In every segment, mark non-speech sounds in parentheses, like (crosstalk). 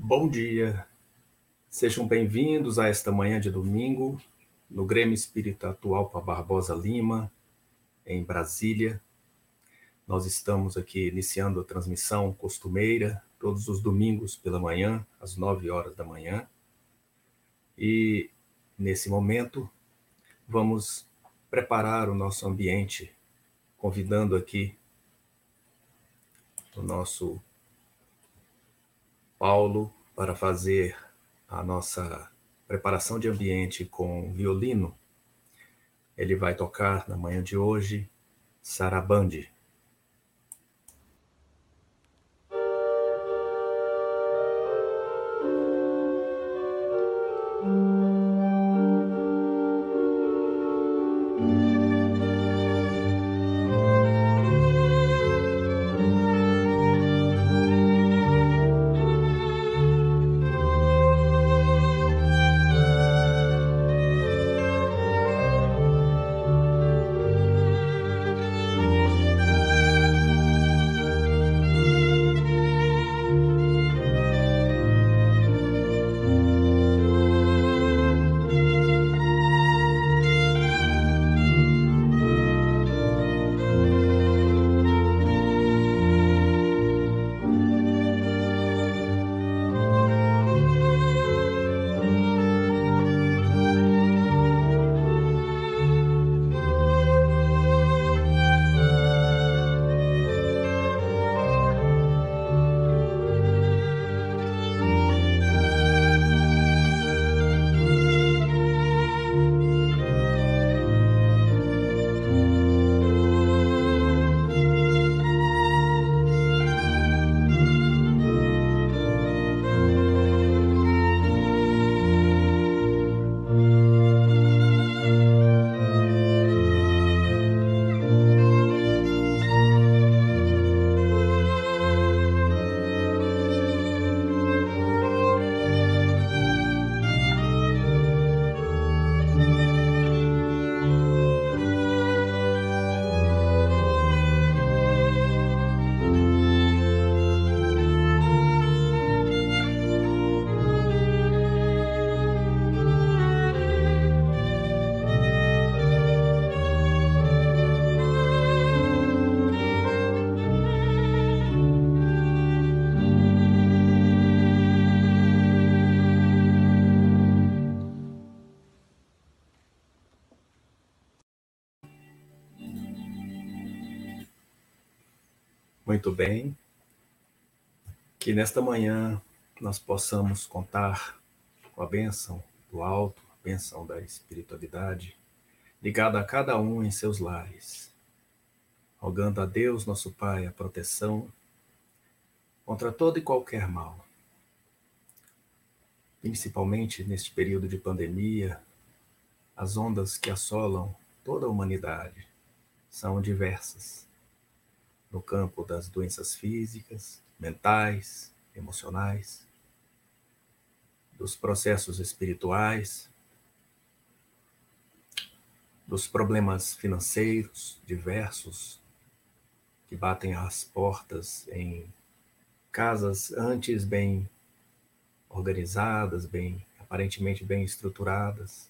Bom dia, sejam bem-vindos a esta manhã de domingo no Grêmio Espírita para Barbosa Lima, em Brasília. Nós estamos aqui iniciando a transmissão costumeira, todos os domingos pela manhã, às nove horas da manhã. E nesse momento, vamos preparar o nosso ambiente, convidando aqui o nosso Paulo para fazer a nossa preparação de ambiente com violino. Ele vai tocar na manhã de hoje Sarabande. Muito bem. Que nesta manhã nós possamos contar com a bênção do alto, a bênção da espiritualidade, ligada a cada um em seus lares, rogando a Deus, nosso Pai, a proteção contra todo e qualquer mal. Principalmente neste período de pandemia, as ondas que assolam toda a humanidade são diversas no campo das doenças físicas, mentais, emocionais, dos processos espirituais, dos problemas financeiros diversos que batem às portas em casas antes bem organizadas, bem aparentemente bem estruturadas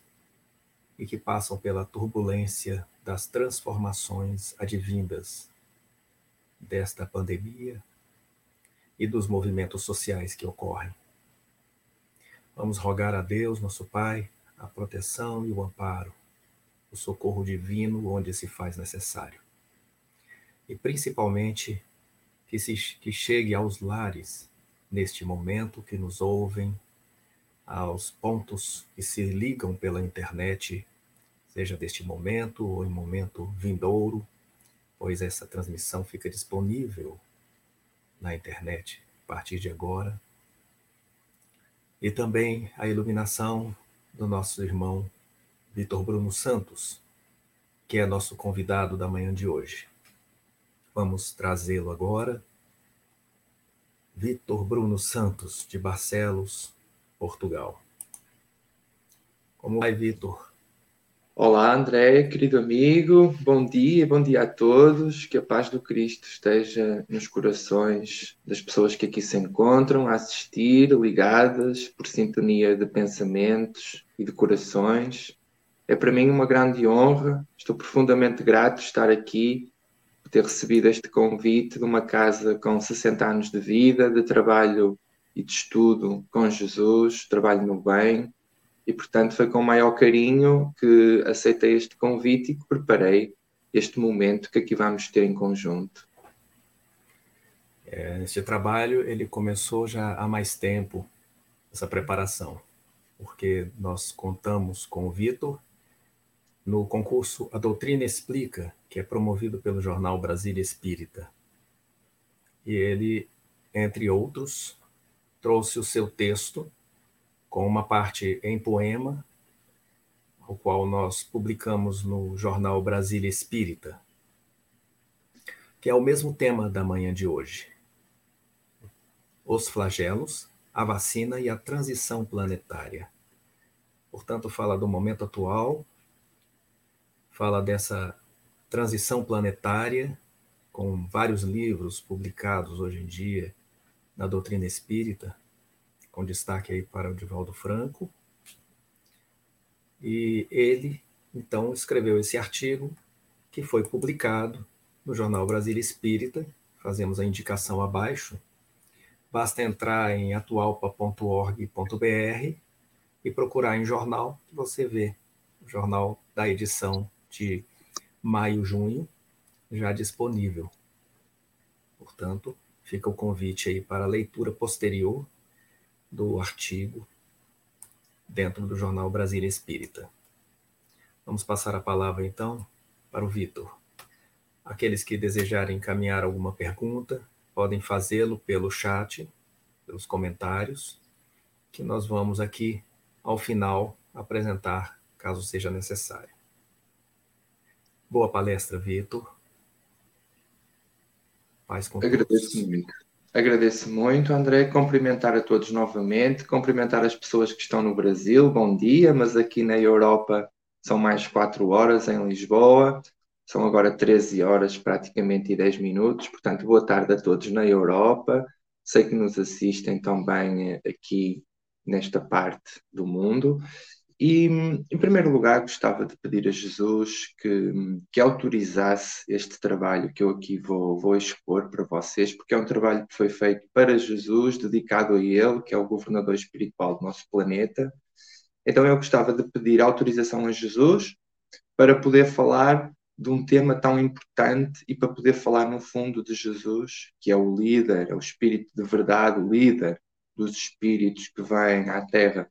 e que passam pela turbulência das transformações advindas desta pandemia e dos movimentos sociais que ocorrem. Vamos rogar a Deus, nosso Pai, a proteção e o amparo, o socorro divino onde se faz necessário. E principalmente que, se, que chegue aos lares neste momento que nos ouvem, aos pontos que se ligam pela internet, seja deste momento ou em momento vindouro, pois essa transmissão fica disponível na internet a partir de agora. E também a iluminação do nosso irmão Vitor Bruno Santos, que é nosso convidado da manhã de hoje. Vamos trazê-lo agora. Vitor Bruno Santos, de Barcelos, Portugal. Como vai, Vitor? Olá, André, querido amigo, bom dia, bom dia a todos. Que a paz do Cristo esteja nos corações das pessoas que aqui se encontram, a assistir, ligadas por sintonia de pensamentos e de corações. É para mim uma grande honra, estou profundamente grato de estar aqui, por ter recebido este convite de uma casa com 60 anos de vida, de trabalho e de estudo com Jesus, trabalho no bem e, portanto, foi com o maior carinho que aceitei este convite e que preparei este momento que aqui vamos ter em conjunto. É, este trabalho ele começou já há mais tempo, essa preparação, porque nós contamos com o Vitor no concurso A Doutrina Explica, que é promovido pelo jornal Brasília Espírita. E ele, entre outros, trouxe o seu texto com uma parte em poema, o qual nós publicamos no jornal Brasília Espírita, que é o mesmo tema da manhã de hoje. Os flagelos, a vacina e a transição planetária. Portanto, fala do momento atual, fala dessa transição planetária, com vários livros publicados hoje em dia na doutrina espírita, com destaque aí para o Divaldo Franco. E ele, então, escreveu esse artigo que foi publicado no Jornal Brasília Espírita, fazemos a indicação abaixo. Basta entrar em atualpa.org.br e procurar em jornal, que você vê o jornal da edição de maio, junho, já disponível. Portanto, fica o convite aí para leitura posterior do artigo dentro do jornal Brasília Espírita. Vamos passar a palavra então para o Vitor. Aqueles que desejarem encaminhar alguma pergunta, podem fazê-lo pelo chat, pelos comentários, que nós vamos aqui, ao final, apresentar, caso seja necessário. Boa palestra, Vitor. Paz com Agradeço. Agradeço muito, André. Cumprimentar a todos novamente, cumprimentar as pessoas que estão no Brasil, bom dia, mas aqui na Europa são mais 4 horas em Lisboa, são agora 13 horas praticamente e 10 minutos, portanto, boa tarde a todos na Europa. Sei que nos assistem também eh, aqui nesta parte do mundo e, em primeiro lugar, gostava de pedir a Jesus que, que autorizasse este trabalho que eu aqui vou, vou expor para vocês, porque é um trabalho que foi feito para Jesus, dedicado a Ele, que é o governador espiritual do nosso planeta. Então, eu gostava de pedir autorização a Jesus para poder falar de um tema tão importante e para poder falar, no fundo, de Jesus, que é o líder, é o espírito de verdade, o líder dos espíritos que vêm à Terra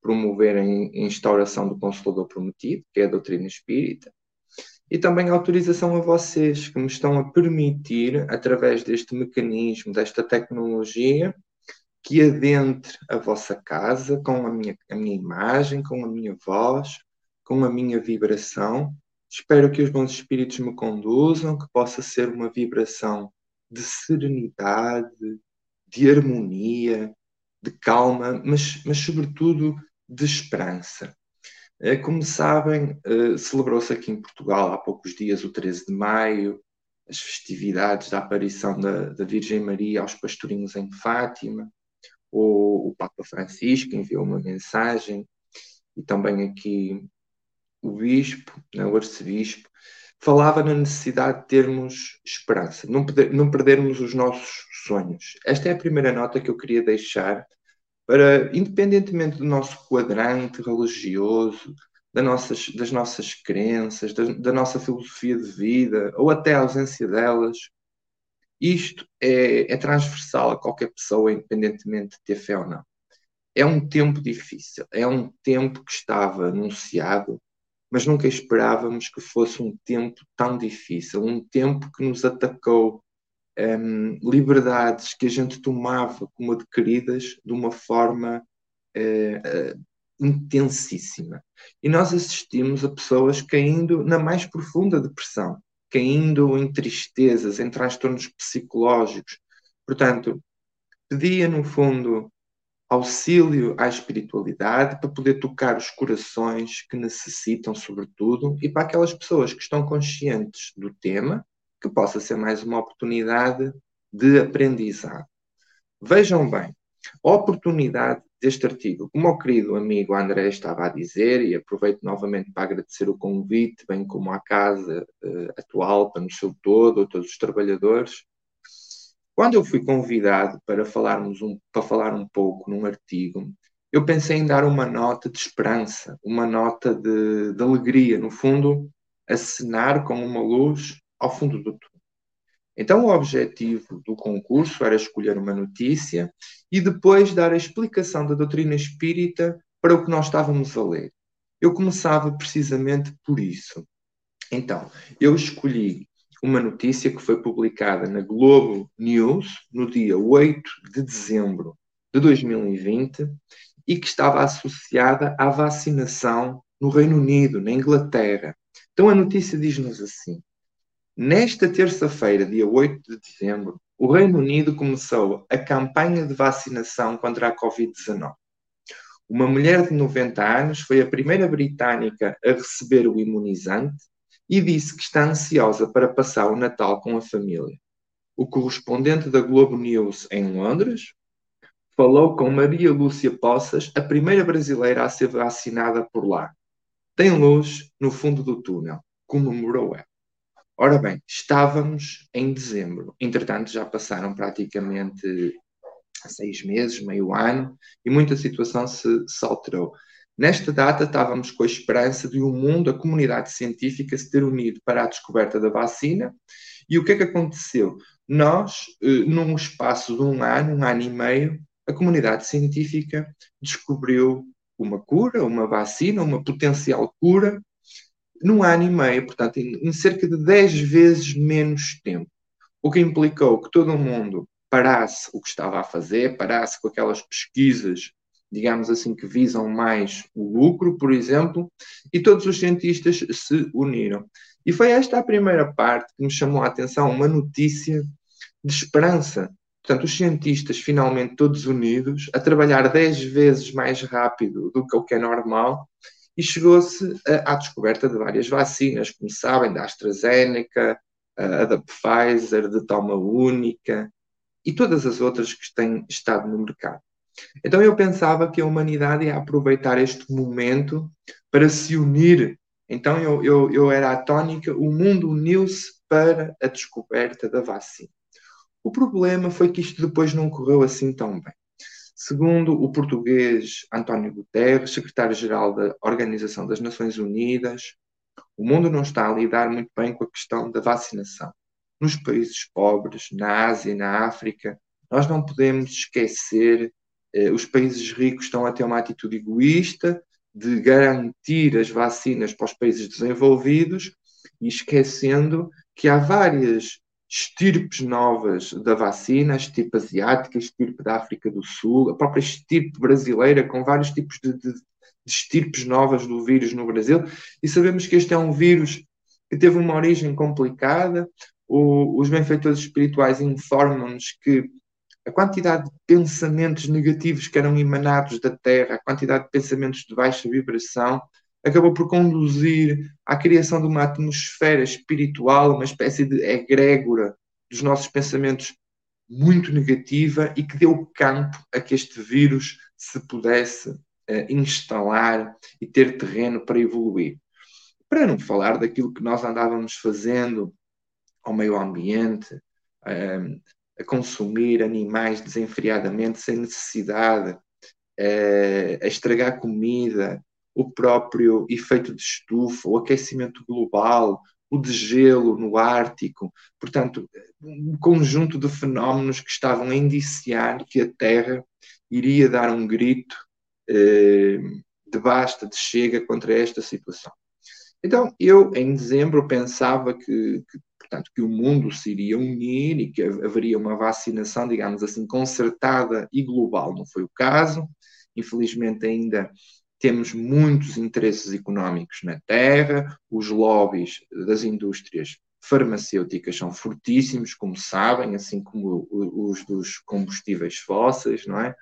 promover a instauração do Consolador Prometido, que é a doutrina espírita, e também a autorização a vocês que me estão a permitir, através deste mecanismo, desta tecnologia, que adentre a vossa casa com a minha, a minha imagem, com a minha voz, com a minha vibração. Espero que os bons espíritos me conduzam, que possa ser uma vibração de serenidade, de harmonia, de calma, mas, mas sobretudo de esperança. Eh, como sabem, eh, celebrou-se aqui em Portugal há poucos dias, o 13 de maio, as festividades da aparição da, da Virgem Maria aos pastorinhos em Fátima. O, Papa Francisco enviou uma mensagem e também aqui o Bispo, né, o Arcebispo, falava na necessidade de termos esperança, não, não perdermos os nossos sonhos. Esta é a primeira nota que eu queria deixar para, independentemente do nosso quadrante religioso, das nossas, das nossas crenças, da, da nossa filosofia de vida, ou até a ausência delas, isto é, é, transversal a qualquer pessoa, independentemente de ter fé ou não. É um tempo difícil, é um tempo que estava anunciado, mas nunca esperávamos que fosse um tempo tão difícil, um tempo que nos atacou um, liberdades que a gente tomava como adquiridas de uma forma uh, uh, intensíssima. E nós assistimos a pessoas caindo na mais profunda depressão, caindo em tristezas, em transtornos psicológicos. Portanto, pedia no fundo auxílio à espiritualidade para poder tocar os corações que necessitam, sobretudo, e para aquelas pessoas que estão conscientes do tema, que possa ser mais uma oportunidade de aprendizado. Vejam bem, a oportunidade deste artigo, como o querido amigo André estava a dizer, e aproveito novamente para agradecer o convite, bem como à casa uh, atual, no seu todo, a todos os trabalhadores, quando eu fui convidado para falarmos um, para falar um pouco num artigo, eu pensei em dar uma nota de esperança, uma nota de, de alegria, no fundo, acenar com uma luz ao fundo do túnel. Então, o objetivo do concurso era escolher uma notícia e depois dar a explicação da doutrina espírita para o que nós estávamos a ler. Eu começava precisamente por isso. Então, eu escolhi uma notícia que foi publicada na Globo News no dia 8 de dezembro de 2020 e que estava associada à vacinação no Reino Unido, na Inglaterra. Então a notícia diz-nos assim: Nesta terça-feira, dia 8 de dezembro, o Reino Unido começou a campanha de vacinação contra a Covid-19. Uma mulher de 90 anos foi a primeira britânica a receber o imunizante e disse que está ansiosa para passar o Natal com a família. O correspondente da Globo News em Londres falou com Maria Lúcia Poças, a primeira brasileira a ser vacinada por lá. Tem luz no fundo do túnel, comemorou ela. Ora bem, estávamos em dezembro. Entretanto, já passaram praticamente seis meses, meio ano, e muita situação se, se alterou. Nesta data, estávamos com a esperança de o um mundo, a comunidade científica, se ter unido para a descoberta da vacina. E o que é que aconteceu? Nós, eh, num espaço de um ano, um ano e meio, a comunidade científica descobriu uma cura, uma vacina, uma potencial cura, num ano e meio, portanto, em, cerca de 10 vezes menos tempo. O que implicou que todo mundo parasse o que estava a fazer, parasse com aquelas pesquisas digamos assim, que visam mais o lucro, por exemplo, e todos os cientistas se uniram. E foi esta a primeira parte que me chamou a atenção, uma notícia de esperança. Portanto, os cientistas finalmente todos unidos, a trabalhar 10 vezes mais rápido do que o que é normal, e chegou-se à descoberta de várias vacinas, como sabem, da AstraZeneca, a da Pfizer, de toma única, e todas as outras que têm estado no mercado. Então eu pensava que a humanidade ia aproveitar este momento para se unir. Então eu, eu, eu era a tónica, o mundo uniu-se para a descoberta da vacina. O problema foi que isto depois não correu assim tão bem. Segundo o português António Guterres, secretário-geral da Organização das Nações Unidas, o mundo não está a lidar muito bem com a questão da vacinação. Nos países pobres, na Ásia e na África, nós não podemos esquecer eh, os países ricos estão a ter uma atitude egoísta de garantir as vacinas para os países desenvolvidos e esquecendo que há várias estirpes novas da vacina, a estirpe asiática, a estirpe da África do Sul, a própria estirpe brasileira, com vários tipos de, de, de estirpes novas do vírus no Brasil, e sabemos que este é um vírus que teve uma origem complicada. O, os benfeitores espirituais informam-nos que a quantidade de pensamentos negativos que eram emanados da Terra, a quantidade de pensamentos de baixa vibração, acabou por conduzir à criação de uma atmosfera espiritual, uma espécie de egrégora dos nossos pensamentos muito negativa e que deu campo a que este vírus se pudesse uh, instalar e ter terreno para evoluir. Para não falar daquilo que nós andávamos fazendo ao meio ambiente, uh, a consumir animais desenfreadamente, sem necessidade, a estragar comida, o próprio efeito de estufa, o aquecimento global, o degelo no Ártico, portanto, um conjunto de fenómenos que estavam a indiciar que a Terra iria dar um grito eh, de basta, de chega contra esta situação. Então, eu, em dezembro, pensava que, que portanto, que o mundo se iria unir e que haveria uma vacinação, digamos assim, concertada e global. Não foi o caso. Infelizmente, ainda temos muitos interesses económicos na Terra, os lobbies das indústrias farmacêuticas são fortíssimos, como sabem, assim como os dos combustíveis fósseis, não é?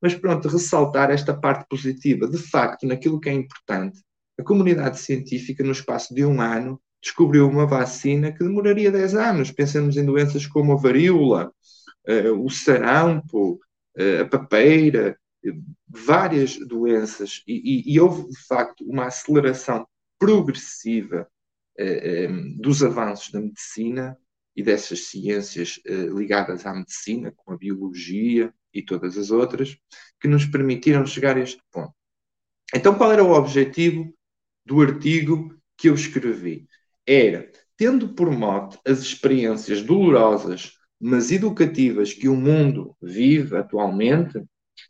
Mas pronto, ressaltar esta parte positiva. De facto, naquilo que é importante, a comunidade científica, no espaço de um ano, descobriu uma vacina que demoraria 10 anos. Pensemos em doenças como a varíola, uh, o sarampo, uh, a papeira, várias doenças. E, e, e, houve, de facto, uma aceleração progressiva uh, dos avanços da medicina e dessas ciências ligadas à medicina, como a biologia e todas as outras, que nos permitiram chegar a este ponto. Então, qual era o objetivo do artigo que eu escrevi? era, tendo por mote as experiências dolorosas, mas educativas que o mundo vive atualmente,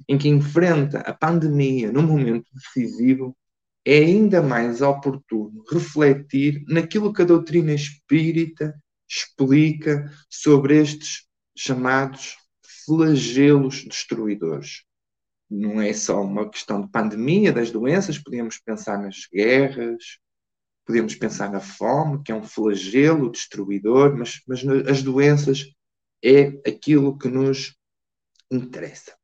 em que enfrenta a pandemia num momento decisivo, é ainda mais oportuno refletir naquilo que a doutrina espírita explica sobre estes chamados flagelos destruidores. Não é só uma questão de pandemia das doenças, podíamos pensar nas guerras, podemos pensar na fome, que é um flagelo destruidor, mas, mas as doenças é aquilo que nos interessa.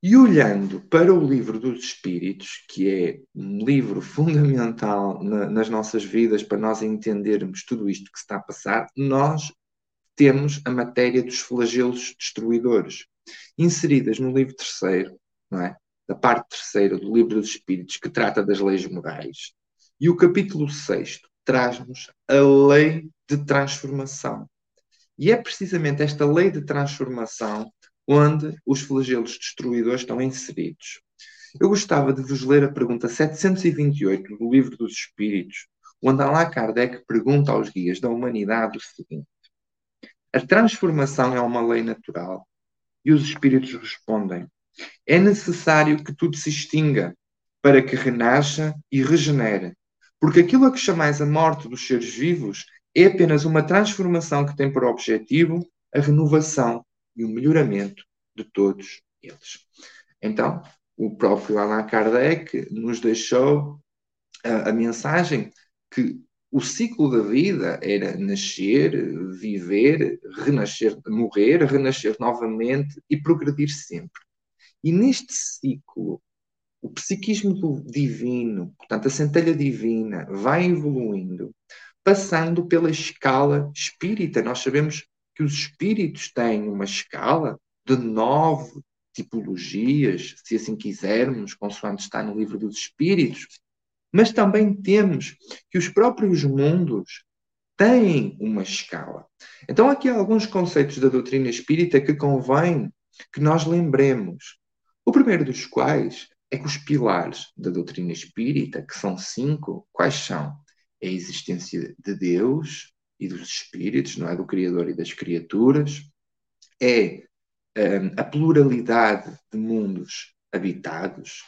E olhando para o livro dos Espíritos, que é um livro fundamental na, nas nossas vidas para nós entendermos tudo isto que está a passar, nós temos a matéria dos flagelos destruidores, inseridas no livro terceiro, não é? da parte terceira do livro dos Espíritos, que trata das leis morais, e o capítulo 6 traz-nos a lei de transformação. E é precisamente esta lei de transformação onde os flagelos destruidores estão inseridos. Eu gostava de vos ler a pergunta 728 do Livro dos Espíritos, onde Allan Kardec pergunta aos guias da humanidade o seguinte: A transformação é uma lei natural? E os espíritos respondem: É necessário que tudo se extinga para que renasça e regenere, porque aquilo a que chamais a morte dos seres vivos é apenas uma transformação que tem por objetivo a renovação e o melhoramento de todos eles. Então, o próprio Allan Kardec nos deixou a, a mensagem que o ciclo da vida era nascer, viver, renascer, morrer, renascer novamente e progredir sempre. E neste ciclo o psiquismo divino, portanto, a centelha divina, vai evoluindo, passando pela escala espírita. Nós sabemos que os espíritos têm uma escala de nove tipologias, se assim quisermos, consoante está no livro dos espíritos, mas também temos que os próprios mundos têm uma escala. Então, aqui há alguns conceitos da doutrina espírita que convém que nós lembremos. O primeiro dos quais é que os pilares da doutrina espírita, que são cinco, quais são? É a existência de Deus e dos espíritos, não é? Do Criador e das criaturas, é um, a pluralidade de mundos habitados,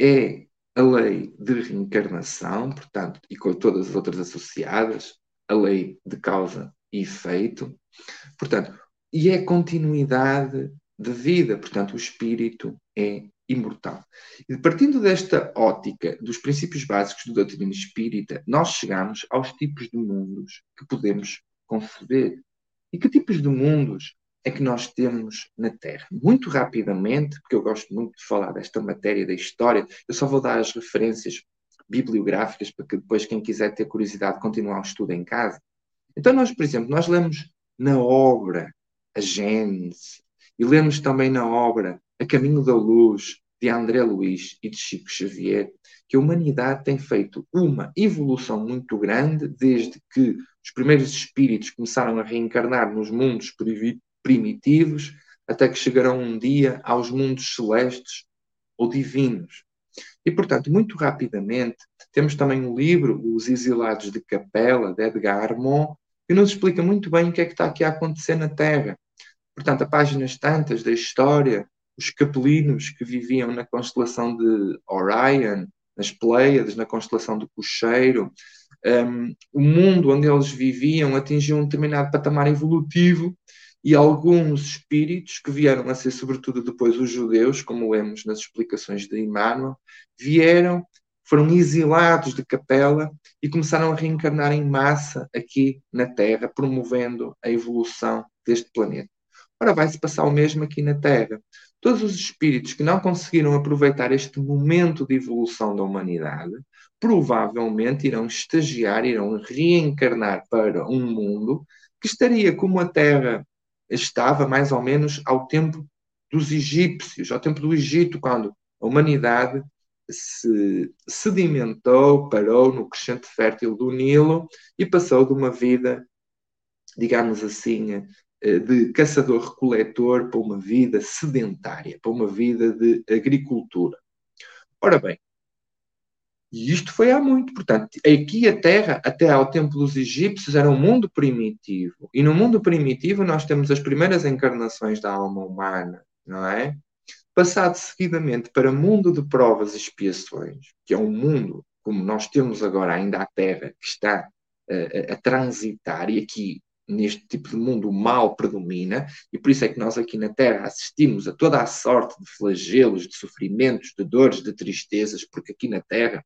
é a lei de reencarnação, portanto, e com todas as outras associadas, a lei de causa e efeito, portanto, e é continuidade de vida, portanto, o espírito é imortal. E partindo desta ótica dos princípios básicos do doutrina espírita, nós chegamos aos tipos de mundos que podemos conceber. E que tipos de mundos é que nós temos na Terra? Muito rapidamente, porque eu gosto muito de falar desta matéria da história, eu só vou dar as referências bibliográficas para que depois quem quiser ter curiosidade continuar o estudo em casa. Então nós, por exemplo, nós lemos na obra a Gênese e lemos também na obra a Caminho da Luz, de André Luiz e de Chico Xavier, que a humanidade tem feito uma evolução muito grande desde que os primeiros espíritos começaram a reencarnar nos mundos primitivos, até que chegarão um dia aos mundos celestes ou divinos. E, portanto, muito rapidamente, temos também um livro, Os Exilados de Capela, de Edgar Armand, que nos explica muito bem o que é que está aqui a acontecer na Terra. Portanto, a páginas tantas da história os capelinos que viviam na constelação de Orion, nas Pleiades, na constelação do Cocheiro, um, o mundo onde eles viviam atingiu um determinado patamar evolutivo e alguns espíritos que vieram a ser, sobretudo depois, os judeus, como lemos nas explicações de Emmanuel, vieram, foram exilados de capela e começaram a reencarnar em massa aqui na Terra, promovendo a evolução deste planeta. Ora, vai-se passar o mesmo aqui na Terra todos os espíritos que não conseguiram aproveitar este momento de evolução da humanidade, provavelmente irão estagiar, irão reencarnar para um mundo que estaria como a Terra estava mais ou menos ao tempo dos egípcios, ao tempo do Egito, quando a humanidade se sedimentou, parou no crescente fértil do Nilo e passou de uma vida, digamos assim, de caçador-recoletor para uma vida sedentária, para uma vida de agricultura. Ora bem, e isto foi há muito. Portanto, aqui a Terra, até ao tempo dos egípcios, era um mundo primitivo. E no mundo primitivo nós temos as primeiras encarnações da alma humana, não é? Passado seguidamente para mundo de provas e expiações, que é um mundo como nós temos agora ainda a Terra, que está uh, a transitar, e aqui neste tipo de mundo o mal predomina, e por isso é que nós aqui na Terra assistimos a toda a sorte de flagelos, de sofrimentos, de dores, de tristezas, porque aqui na Terra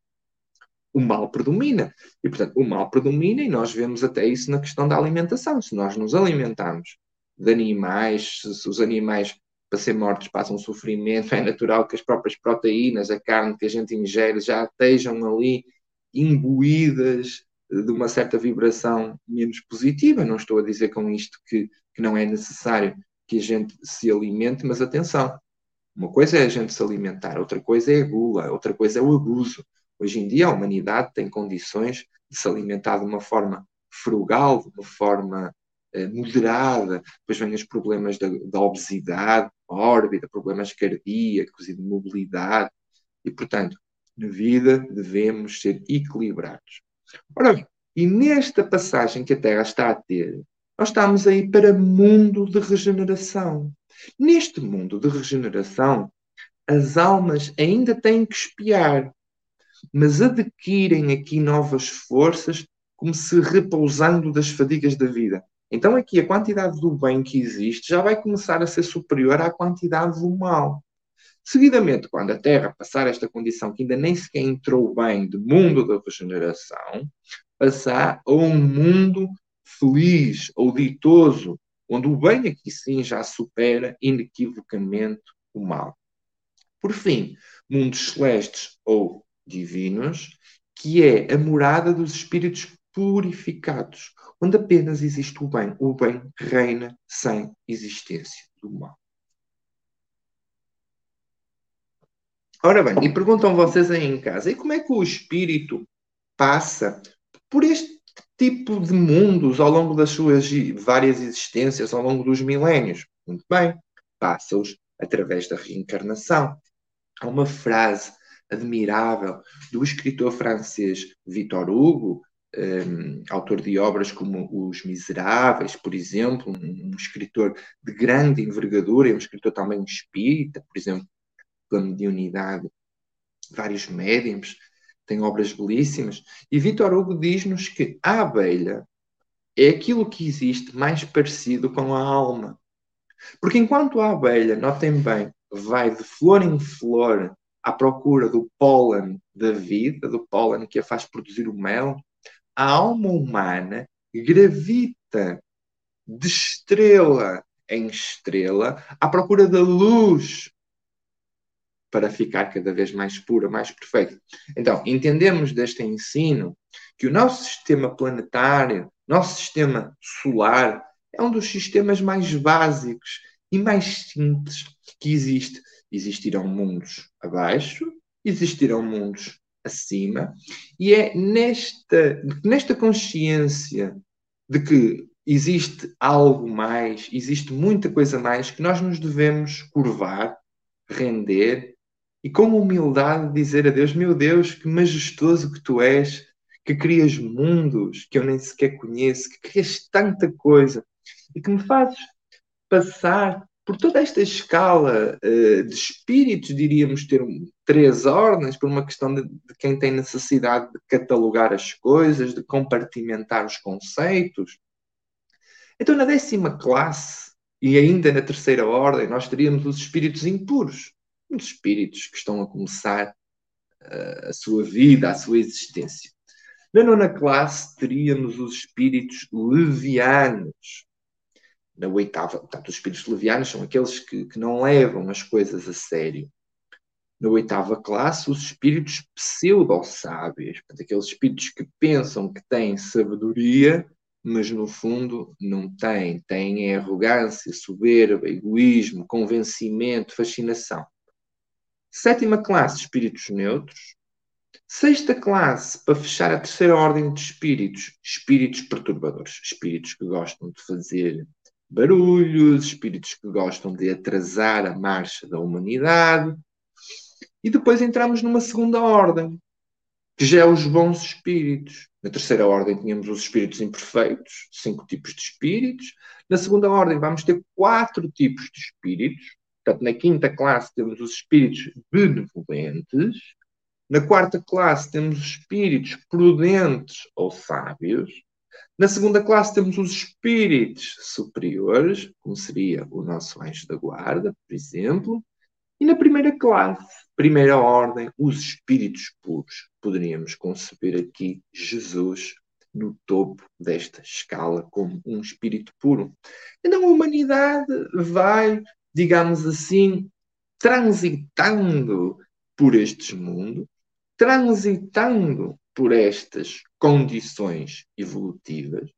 o mal predomina. E, portanto, o mal predomina e nós vemos até isso na questão da alimentação. Se nós nos alimentamos de animais, se, os animais para ser mortos passam sofrimento, (laughs) é natural que as próprias proteínas, a carne que a gente ingere já estejam ali imbuídas de uma certa vibração menos positiva. Não estou a dizer com isto que, que não é necessário que a gente se alimente, mas atenção, uma coisa é a gente se alimentar, outra coisa é a gula, outra coisa é o abuso. Hoje em dia a humanidade tem condições de se alimentar de uma forma frugal, de uma forma eh, moderada, depois vêm os problemas da, da obesidade mórbida, problemas cardíacos e de mobilidade, e portanto, na vida devemos ser equilibrados. Ora e nesta passagem que a Terra está a ter, nós estamos aí para mundo de regeneração. Neste mundo de regeneração, as almas ainda têm que espiar, mas adquirem aqui novas forças, como se repousando das fadigas da vida. Então, aqui a quantidade do bem que existe já vai começar a ser superior à quantidade do mal. Seguidamente, quando a Terra passar esta condição que ainda nem sequer entrou bem de mundo da regeneração, passar a um mundo feliz ou ditoso, onde o bem aqui sim já supera inequivocamente o mal. Por fim, mundos celestes ou divinos, que é a morada dos espíritos purificados, onde apenas existe o bem. O bem reina sem existência do mal. Ora bem, e perguntam vocês aí em casa, e como é que o espírito passa por este tipo de mundos ao longo das suas várias existências, ao longo dos milénios? Muito bem, passa-os através da reencarnação. Há uma frase admirável do escritor francês Victor Hugo, um, autor de obras como Os Miseráveis, por exemplo, um, um, escritor de grande envergadura, é um escritor também espírita, por exemplo, pela mediunidade, vários médiums, tem obras belíssimas. E Vitor Hugo diz-nos que a abelha é aquilo que existe mais parecido com a alma. Porque enquanto a abelha, notem bem, vai de flor em flor à procura do pólen da vida, do pólen que a faz produzir o mel, a alma humana gravita de estrela em estrela à procura da luz para ficar cada vez mais pura, mais perfeita. Então, entendemos deste ensino que o nosso sistema planetário, nosso sistema solar, é um dos sistemas mais básicos e mais simples que existe. Existirão mundos abaixo, existirão mundos acima, e é nesta, nesta consciência de que existe algo mais, existe muita coisa mais que nós nos devemos curvar, render e com humildade dizer a Deus: Meu Deus, que majestoso que tu és, que crias mundos que eu nem sequer conheço, que crias tanta coisa e que me fazes passar por toda esta escala uh, de espíritos, diríamos ter três ordens, por uma questão de, de, quem tem necessidade de catalogar as coisas, de compartimentar os conceitos. Então, na décima classe e ainda na terceira ordem, nós teríamos os espíritos impuros, os espíritos que estão a começar uh, a sua vida, a sua existência. Na nona classe, teríamos os espíritos levianos, na oitava, portanto, os espíritos levianos são aqueles que, que não levam as coisas a sério. Na oitava classe, os espíritos pseudo-sábios, aqueles espíritos que pensam que têm sabedoria, mas no fundo não têm. Têm arrogância, soberba, egoísmo, convencimento, fascinação. Sétima classe, espíritos neutros. Sexta classe, para fechar a terceira ordem de espíritos, espíritos perturbadores, espíritos que gostam de fazer barulhos, espíritos que gostam de atrasar a marcha da humanidade. E depois entramos numa segunda ordem, que já é os bons espíritos. Na terceira ordem tínhamos os espíritos imperfeitos, cinco tipos de espíritos. Na segunda ordem vamos ter quatro tipos de espíritos. Portanto, na quinta classe temos os espíritos benevolentes. Na quarta classe temos os espíritos prudentes ou sábios. Na segunda classe temos os espíritos superiores, como seria o nosso anjo da guarda, por exemplo. E na primeira classe, primeira ordem, os espíritos puros. Poderíamos conceber aqui Jesus no topo desta escala como um espírito puro. Então a humanidade vai, digamos assim, transitando por estes mundos, transitando por estas condições evolutivas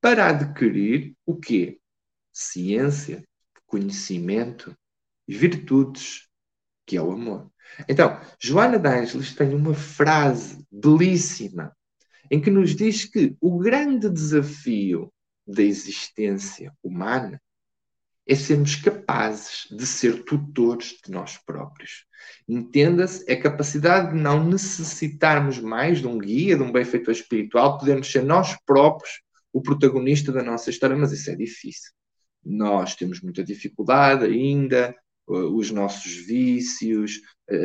para adquirir o quê? Ciência, conhecimento, virtudes, que é o amor. Então, Joana de Ângeles tem uma frase belíssima em que nos diz que o grande desafio da existência humana é sermos capazes de ser tutores de nós próprios. Entenda-se, é a capacidade de não necessitarmos mais de um guia, de um benfeitor espiritual, podemos ser nós próprios o protagonista da nossa história, mas isso é difícil. Nós temos muita dificuldade ainda, os nossos vícios,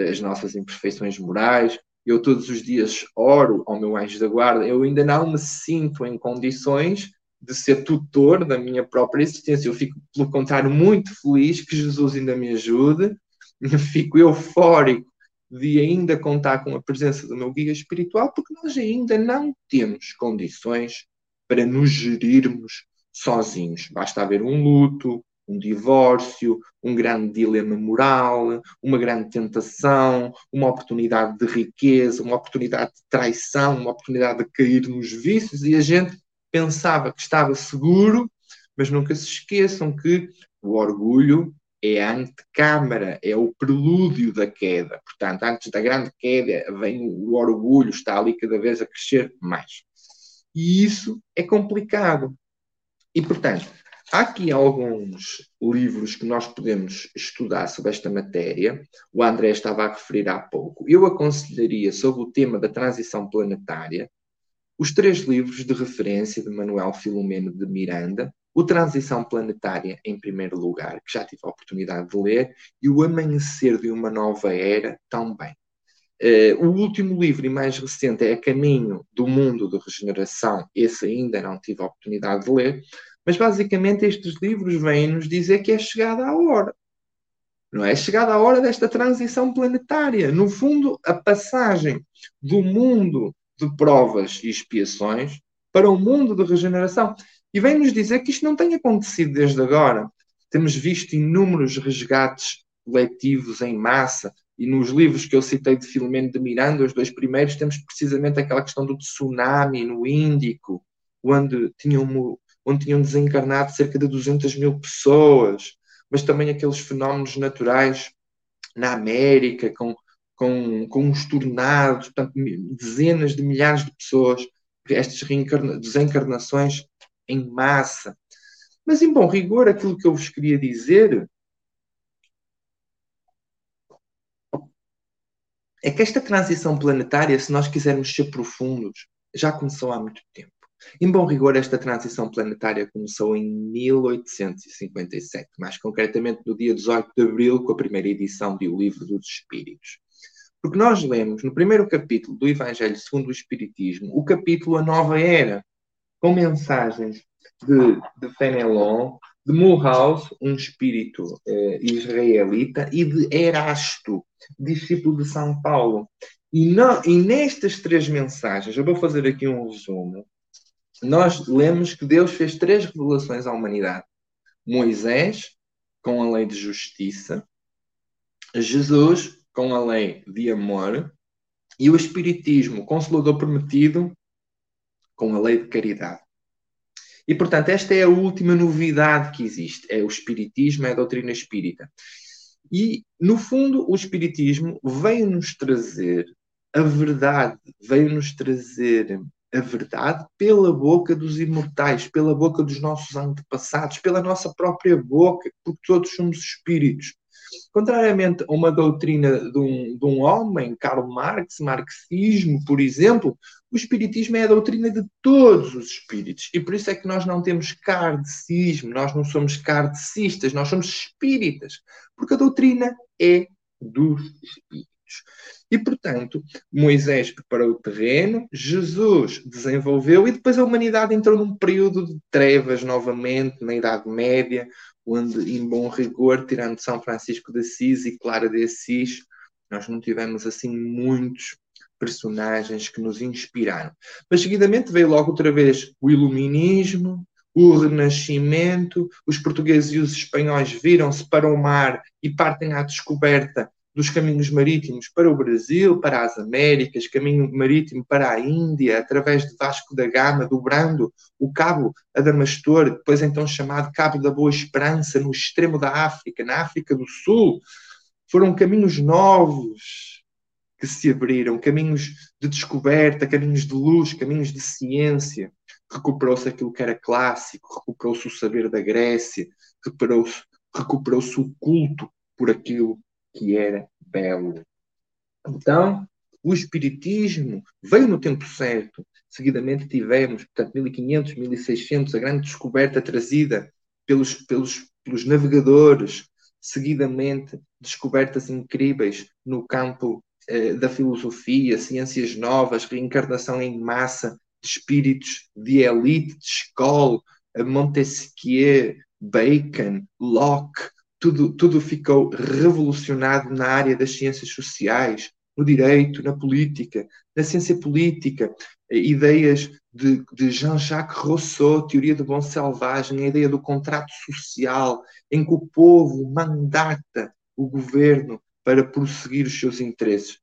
as nossas imperfeições morais. Eu todos os dias oro ao meu anjo da guarda, eu ainda não me sinto em condições de ser tutor da minha própria existência. Eu fico, pelo contrário, muito feliz que Jesus ainda me ajude, eu fico eufórico de ainda contar com a presença do meu guia espiritual, porque nós ainda não temos condições para nos gerirmos sozinhos. Basta haver um luto, um divórcio, um grande dilema moral, uma grande tentação, uma oportunidade de riqueza, uma oportunidade de traição, uma oportunidade de cair nos vícios, e a gente pensava que estava seguro, mas nunca se esqueçam que o orgulho é a antecâmara, é o prelúdio da queda. Portanto, antes da grande queda, vem o orgulho, está ali cada vez a crescer mais. E isso é complicado. E, portanto, há aqui alguns livros que nós podemos estudar sobre esta matéria. O André estava a referir há pouco. Eu aconselharia sobre o tema da transição planetária os três livros de referência de Manuel Filomeno de Miranda, o Transição Planetária, em primeiro lugar, que já tive a oportunidade de ler, e O Amanhecer de uma Nova Era, também. Uh, o último livro e mais recente é Caminho do Mundo de Regeneração, esse ainda não tive a oportunidade de ler, mas basicamente estes livros vêm nos dizer que é chegada a hora. Não é? é chegada a hora desta transição planetária. No fundo, a passagem do mundo de provas e expiações para o mundo de regeneração. E vem nos dizer que isto não tem acontecido desde agora. Temos visto inúmeros resgates coletivos em massa, e nos livros que eu citei de Filomeno de Miranda, os dois primeiros, temos precisamente aquela questão do tsunami no Índico, onde tinham, onde tinham desencarnado cerca de 200 mil pessoas, mas também aqueles fenómenos naturais na América, com com, com os tornados, portanto, dezenas de milhares de pessoas, estas desencarnações em massa. Mas, em bom rigor, aquilo que eu vos queria dizer é que esta transição planetária, se nós quisermos ser profundos, já começou há muito tempo. Em bom rigor, esta transição planetária começou em 1857, mais concretamente no dia 18 de abril, com a primeira edição de O Livro dos Espíritos. Porque nós lemos no primeiro capítulo do Evangelho segundo o Espiritismo o capítulo A Nova Era, com mensagens de, de Fenelon, de Mulhouse, um espírito eh, israelita, e de Erasto, discípulo de São Paulo. E, não, e nestas três mensagens, eu vou fazer aqui um resumo, nós lemos que Deus fez três revelações à humanidade. Moisés, com a lei de justiça, Jesus, com a lei de amor, e o Espiritismo, Consolador Prometido, com a lei de caridade. E, portanto, esta é a última novidade que existe. É o Espiritismo, é a doutrina espírita. E, no fundo, o Espiritismo veio-nos trazer a verdade, veio-nos trazer a verdade pela boca dos imortais, pela boca dos nossos antepassados, pela nossa própria boca, porque todos somos espíritos. Contrariamente a uma doutrina de um, de um homem, Karl Marx, marxismo, por exemplo, o espiritismo é a doutrina de todos os espíritos. E por isso é que nós não temos kardecismo, nós não somos kardecistas, nós somos espíritas. Porque a doutrina é dos espíritos. E, portanto, Moisés preparou o terreno, Jesus desenvolveu e depois a humanidade entrou num período de trevas novamente, na Idade Média, onde, em bom rigor, tirando São Francisco de Assis e Clara de Assis, nós não tivemos assim muitos personagens que nos inspiraram. Mas seguidamente veio logo outra vez o Iluminismo, o Renascimento, os portugueses e os espanhóis viram-se para o mar e partem à descoberta dos caminhos marítimos para o Brasil, para as Américas, caminho marítimo para a Índia, através de Vasco da Gama, dobrando o Cabo Adamastor, depois então chamado Cabo da Boa Esperança, no extremo da África, na África do Sul. Foram caminhos novos que se abriram, caminhos de descoberta, caminhos de luz, caminhos de ciência. Recuperou-se aquilo que era clássico, recuperou-se o saber da Grécia, recuperou-se recuperou o culto por aquilo que era belo. Então, o Espiritismo veio no tempo certo. Seguidamente tivemos, portanto, 1500, 1600, a grande descoberta trazida pelos, pelos, pelos navegadores. Seguidamente, descobertas incríveis no campo eh, da filosofia, ciências novas, reencarnação em massa de espíritos de elite, de escola, Montesquieu, Bacon, Locke, tudo, tudo ficou revolucionado na área das ciências sociais, no direito, na política, na ciência política, ideias de, de Jean-Jacques Rousseau, teoria do bom selvagem, a ideia do contrato social, em que o povo mandata o governo para prosseguir os seus interesses.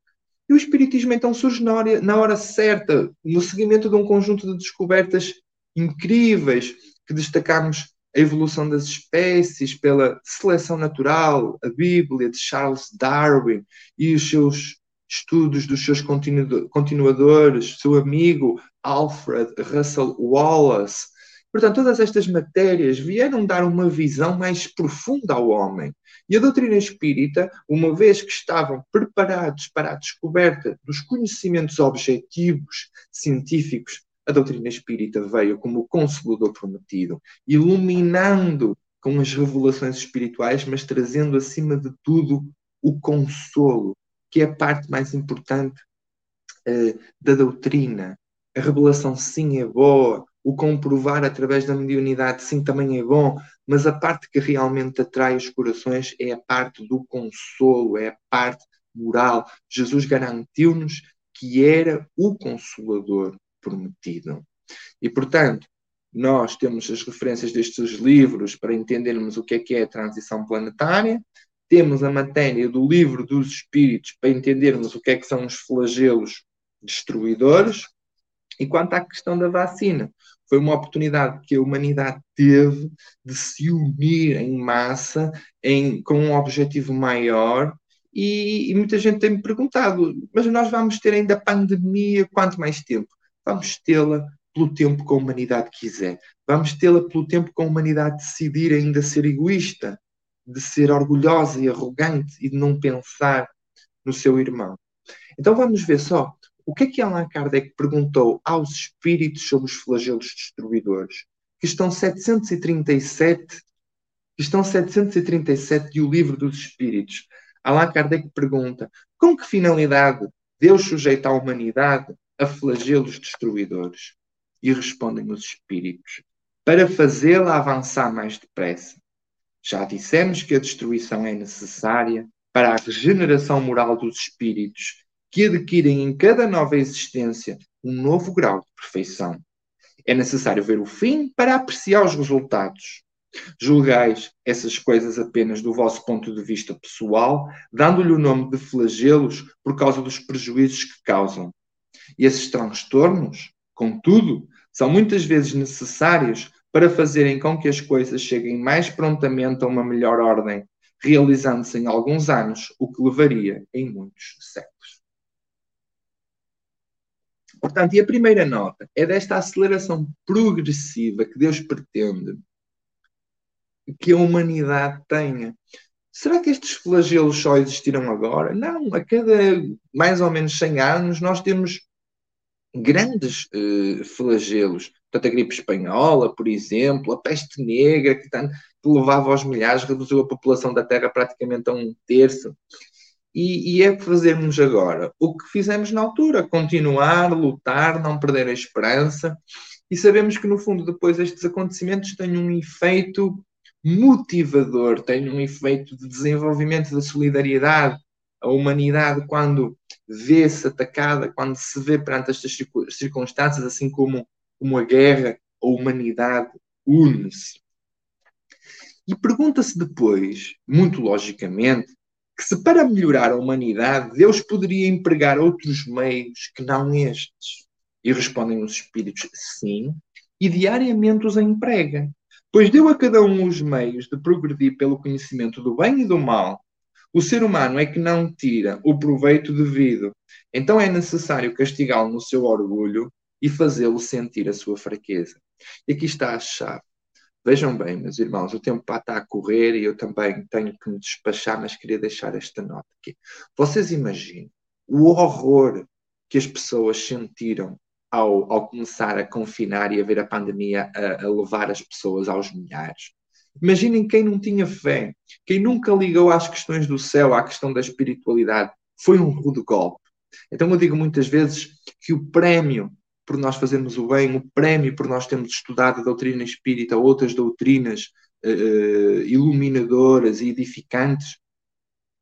E o Espiritismo então surge na hora, na hora certa, no seguimento de um conjunto de descobertas incríveis que destacamos a evolução das espécies pela seleção natural, a Bíblia de Charles Darwin e os seus estudos dos seus continuadores, seu amigo Alfred Russel Wallace. Portanto, todas estas matérias vieram dar uma visão mais profunda ao homem. E a doutrina espírita, uma vez que estavam preparados para a descoberta dos conhecimentos objetivos científicos a doutrina espírita veio como o consolador prometido, iluminando com as revelações espirituais, mas trazendo acima de tudo o consolo, que é a parte mais importante uh, da doutrina. A revelação sim é boa, o comprovar através da mediunidade sim também é bom, mas a parte que realmente atrai os corações é a parte do consolo, é a parte moral. Jesus garantiu-nos que era o consolador prometido. E, portanto, nós temos as referências destes livros para entendermos o que é que é a transição planetária, temos a matéria do livro dos espíritos para entendermos o que é que são os flagelos destruidores, e quanto à questão da vacina, foi uma oportunidade que a humanidade teve de se unir em massa em, com um objetivo maior. E, e muita gente tem me perguntado, mas nós vamos ter ainda pandemia quanto mais tempo? Vamos tê-la pelo tempo que a humanidade quiser. Vamos tê-la pelo tempo que a humanidade decidir ainda ser egoísta, de ser orgulhosa e arrogante e de não pensar no seu irmão. Então vamos ver só o que é que Allan Kardec perguntou aos espíritos sobre os flagelos destruidores, que estão 737, que estão 737 de O Livro dos Espíritos. Allan Kardec pergunta: com que finalidade Deus sujeita a humanidade a flagelos destruidores. E respondem os espíritos, para fazê-la avançar mais depressa. Já dissemos que a destruição é necessária para a regeneração moral dos espíritos, que adquirem em cada nova existência um novo grau de perfeição. É necessário ver o fim para apreciar os resultados. Julgais essas coisas apenas do vosso ponto de vista pessoal, dando-lhe o nome de flagelos por causa dos prejuízos que causam. E esses transtornos, contudo, são muitas vezes necessários para fazerem com que as coisas cheguem mais prontamente a uma melhor ordem, realizando-se em alguns anos o que levaria em muitos séculos. Portanto, e a primeira nota é desta aceleração progressiva que Deus pretende que a humanidade tenha. Será que estes flagelos só existiram agora? Não, a cada mais ou menos 100 anos nós temos grandes uh, flagelos. Portanto, a gripe espanhola, por exemplo, a peste negra, que, tanto, que levava aos milhares, reduziu a população da Terra praticamente a um terço. E, e, é fazemos agora. O que fizemos na altura, continuar, lutar, não perder a esperança. E sabemos que, no fundo, depois estes acontecimentos têm um efeito motivador, têm um efeito de desenvolvimento da solidariedade. A humanidade, quando vê-se atacada, quando se vê perante estas circunstâncias, assim como, como a guerra, a humanidade une-se. E pergunta-se depois, muito logicamente, que se para melhorar a humanidade Deus poderia empregar outros meios que não estes. E respondem os espíritos sim, e diariamente os emprega. Pois deu a cada um os meios de progredir pelo conhecimento do bem e do mal. O ser humano é que não tira o proveito devido. Então é necessário castigá-lo no seu orgulho e fazê-lo sentir a sua fraqueza. E aqui está a chave. Vejam bem, meus irmãos, o tempo está a correr e eu também tenho que me despachar, mas queria deixar esta nota aqui. Vocês imaginem o horror que as pessoas sentiram ao, ao começar a confinar e a ver a pandemia a, a levar as pessoas aos milhares. Imaginem quem não tinha fé, quem nunca ligou às questões do céu, à questão da espiritualidade. Foi um rude golpe. Então eu digo muitas vezes que o prémio por nós fazermos o bem, o prémio por nós termos estudado a doutrina espírita, outras doutrinas uh, iluminadoras e edificantes,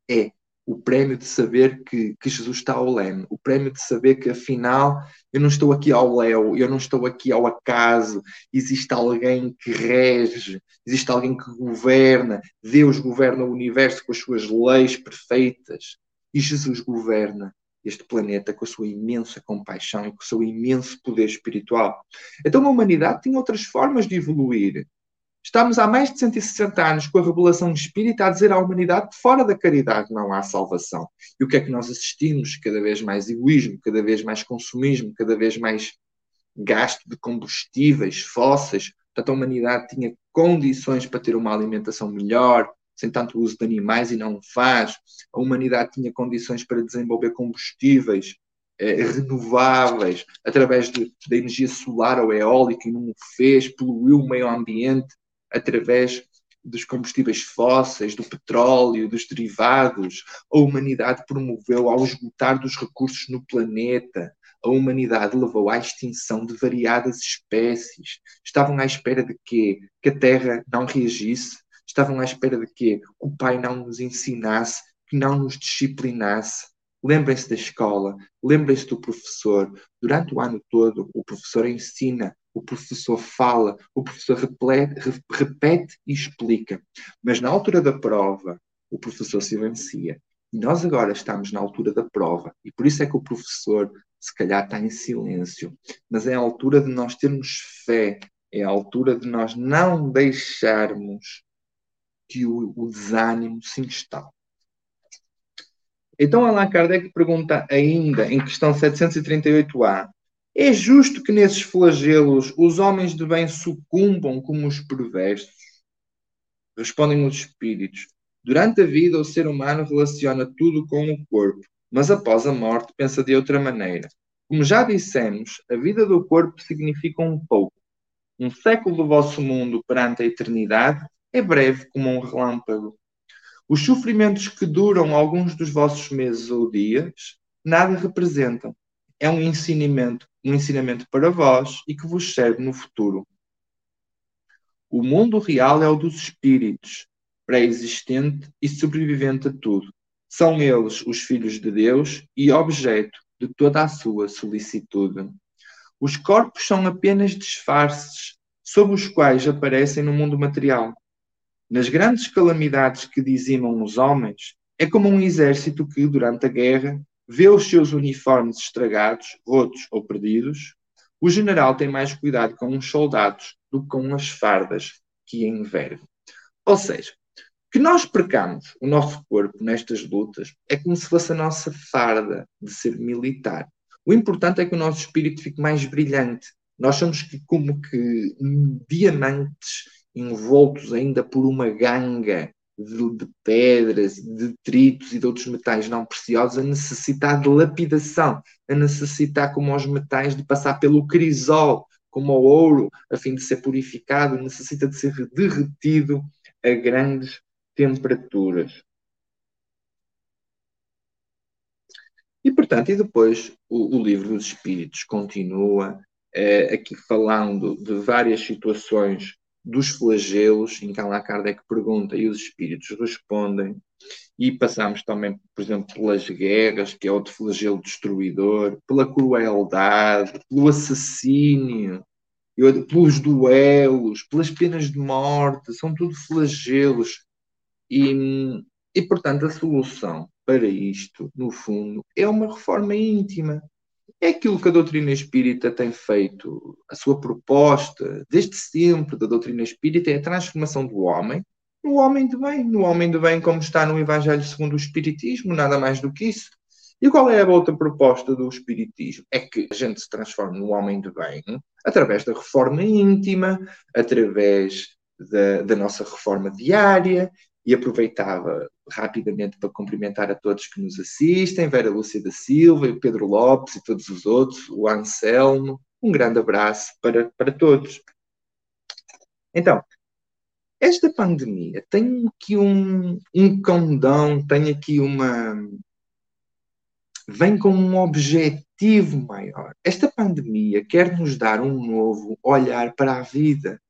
é o prémio de saber que, que Jesus está ao leme, o prémio de saber que afinal eu não estou aqui ao léu, eu não estou aqui ao acaso, existe alguém que rege, existe alguém que governa, Deus governa o universo com as suas leis perfeitas e Jesus governa este planeta com a sua imensa compaixão e com o seu imenso poder espiritual. Então a humanidade tem outras formas de evoluir. Estamos há mais de 160 anos com a revelação espírita a dizer à humanidade que fora da caridade não há salvação. E o que é que nós assistimos? Cada vez mais egoísmo, cada vez mais consumismo, cada vez mais gasto de combustíveis fósseis. Portanto, a humanidade tinha condições para ter uma alimentação melhor, sem tanto uso de animais e não faz. A humanidade tinha condições para desenvolver combustíveis eh, renováveis através de, da energia solar ou eólica e não o fez, poluiu o meio ambiente através dos combustíveis fósseis, do petróleo, dos derivados. A humanidade promoveu ao esgotar dos recursos no planeta. A humanidade levou à extinção de variadas espécies. Estavam à espera de quê? Que a Terra não reagisse estavam à espera de quê? Que o pai não nos ensinasse, que não nos disciplinasse. Lembrem-se da escola, lembrem-se do professor. Durante o ano todo, o professor ensina, o professor fala, o professor repete, e explica. Mas na altura da prova, o professor silencia. E nós agora estamos na altura da prova. E por isso é que o professor, se calhar, está em silêncio. Mas é a altura de nós termos fé. É a altura de nós não deixarmos que o, o desânimo se instala. Então Allan Kardec pergunta ainda, em questão 738a, é justo que nesses flagelos os homens de bem sucumbam como os perversos? Respondem os espíritos. Durante a vida, o ser humano relaciona tudo com o corpo, mas após a morte pensa de outra maneira. Como já dissemos, a vida do corpo significa um pouco. Um século do vosso mundo perante a eternidade é breve como um relâmpago. Os sofrimentos que duram alguns dos vossos meses ou dias nada representam. É um ensinamento, um ensinamento para vós e que vos serve no futuro. O mundo real é o dos espíritos, pré-existente e sobrevivente a tudo. São eles os filhos de Deus e objeto de toda a sua solicitude. Os corpos são apenas disfarces sob os quais aparecem no mundo material nas grandes calamidades que dizimam os homens, é como um exército que, durante a guerra, vê os seus uniformes estragados, rotos ou perdidos. O general tem mais cuidado com os soldados do que com as fardas que envergam. Ou seja, que nós percamos o nosso corpo nestas lutas é como se fosse a nossa farda de ser militar. O importante é que o nosso espírito fique mais brilhante. Nós somos como que diamantes envoltos ainda por uma ganga de, de pedras, de detritos e de outros metais não preciosos, a necessitar de lapidação, a necessitar, como os metais, de passar pelo crisol, como o ouro, a fim de ser purificado, necessita de ser derretido a grandes temperaturas. E, portanto, e depois o, o livro dos Espíritos continua eh, aqui falando de várias situações dos flagelos, em que Allan Kardec pergunta e os espíritos respondem, e passamos também, por exemplo, pelas guerras, que é outro flagelo destruidor, pela crueldade, pelo assassínio, pelos duelos, pelas penas de morte, são tudo flagelos. E, e portanto, a solução para isto, no fundo, é uma reforma íntima. É aquilo que a doutrina espírita tem feito, a sua proposta, desde sempre, da doutrina espírita, é a transformação do homem no homem de bem, no homem de bem como está no Evangelho segundo o Espiritismo, nada mais do que isso. E qual é a outra proposta do Espiritismo? É que a gente se transforme no homem de bem através da reforma íntima, através da, da nossa reforma diária, e aproveitava rapidamente para cumprimentar a todos que nos assistem, Vera Lúcia da Silva, o Pedro Lopes e todos os outros, o Anselmo. Um grande abraço para, para todos. Então, esta pandemia tem aqui um, um condão, tem aqui uma. vem com um objetivo maior. Esta pandemia quer nos dar um novo olhar para a vida.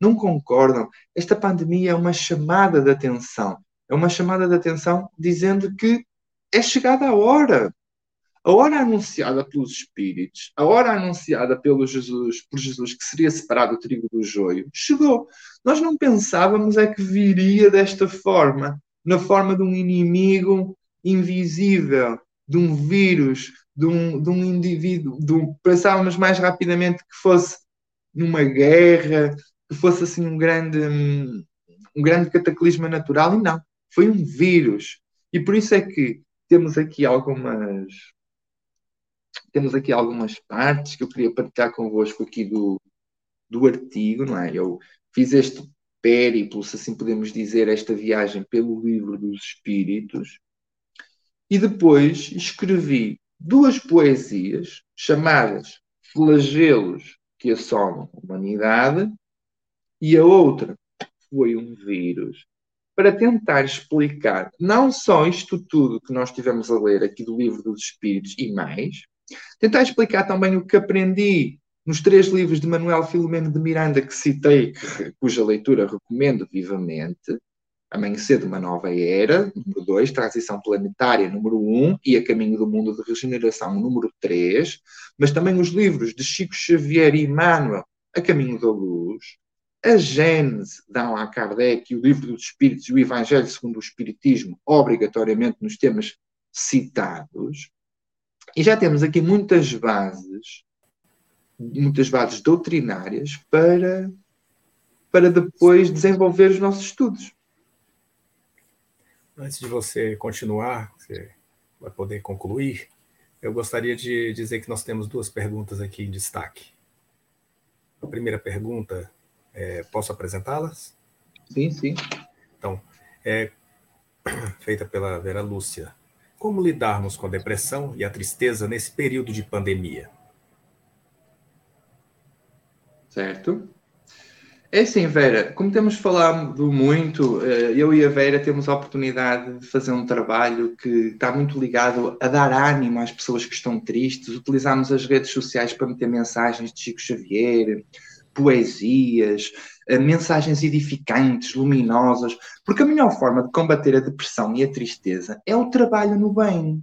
Não concordam? Esta pandemia é uma chamada de atenção é uma chamada de atenção dizendo que é chegada a hora. A hora anunciada pelos Espíritos, a hora anunciada pelo Jesus, por Jesus que seria separado o trigo do joio, chegou. Nós não pensávamos é que viria desta forma, na forma de um inimigo invisível, de um vírus, de um, de um indivíduo. De um, pensávamos mais rapidamente que fosse numa guerra, que fosse assim um grande, um grande cataclisma natural, e não foi um vírus. E por isso é que temos aqui algumas temos aqui algumas partes que eu queria partilhar convosco aqui do, do artigo, não é? Eu fiz este périplo, se assim podemos dizer, esta viagem pelo livro dos Espíritos, e depois escrevi duas poesias chamadas Flagelos que assolam a humanidade, e a outra foi um vírus. Para tentar explicar não só isto tudo que nós tivemos a ler aqui do livro dos Espíritos e mais, tentar explicar também o que aprendi nos três livros de Manuel Filomeno de Miranda que citei, cuja leitura recomendo vivamente, Amanhecer de uma Nova Era, número 2, Transição Planetária, número 1, um, e A Caminho do Mundo de Regeneração, número 3, mas também os livros de Chico Xavier e Emmanuel, A Caminho da Luz, a Gênese de Allan Kardec o Livro dos Espíritos e o Evangelho segundo o Espiritismo, obrigatoriamente nos temas citados. E já temos aqui muitas bases, muitas bases doutrinárias para, para depois desenvolver os nossos estudos. Antes de você continuar, você vai poder concluir, eu gostaria de dizer que nós temos duas perguntas aqui em destaque. A primeira pergunta é, posso apresentá-las? Sim, sim. Então, é (clears throat) feita pela Vera Lúcia. Como lidarmos com a depressão e a tristeza nesse período de pandemia? Certo. É assim, Vera, como temos falado muito, eh, eu e a Vera temos a oportunidade de fazer um trabalho que está muito ligado a dar ânimo às pessoas que estão tristes. Utilizamos as redes sociais para meter mensagens de Chico Xavier, poesias, eh, mensagens edificantes, luminosas, porque a melhor forma de combater a depressão e a tristeza é o trabalho no bem.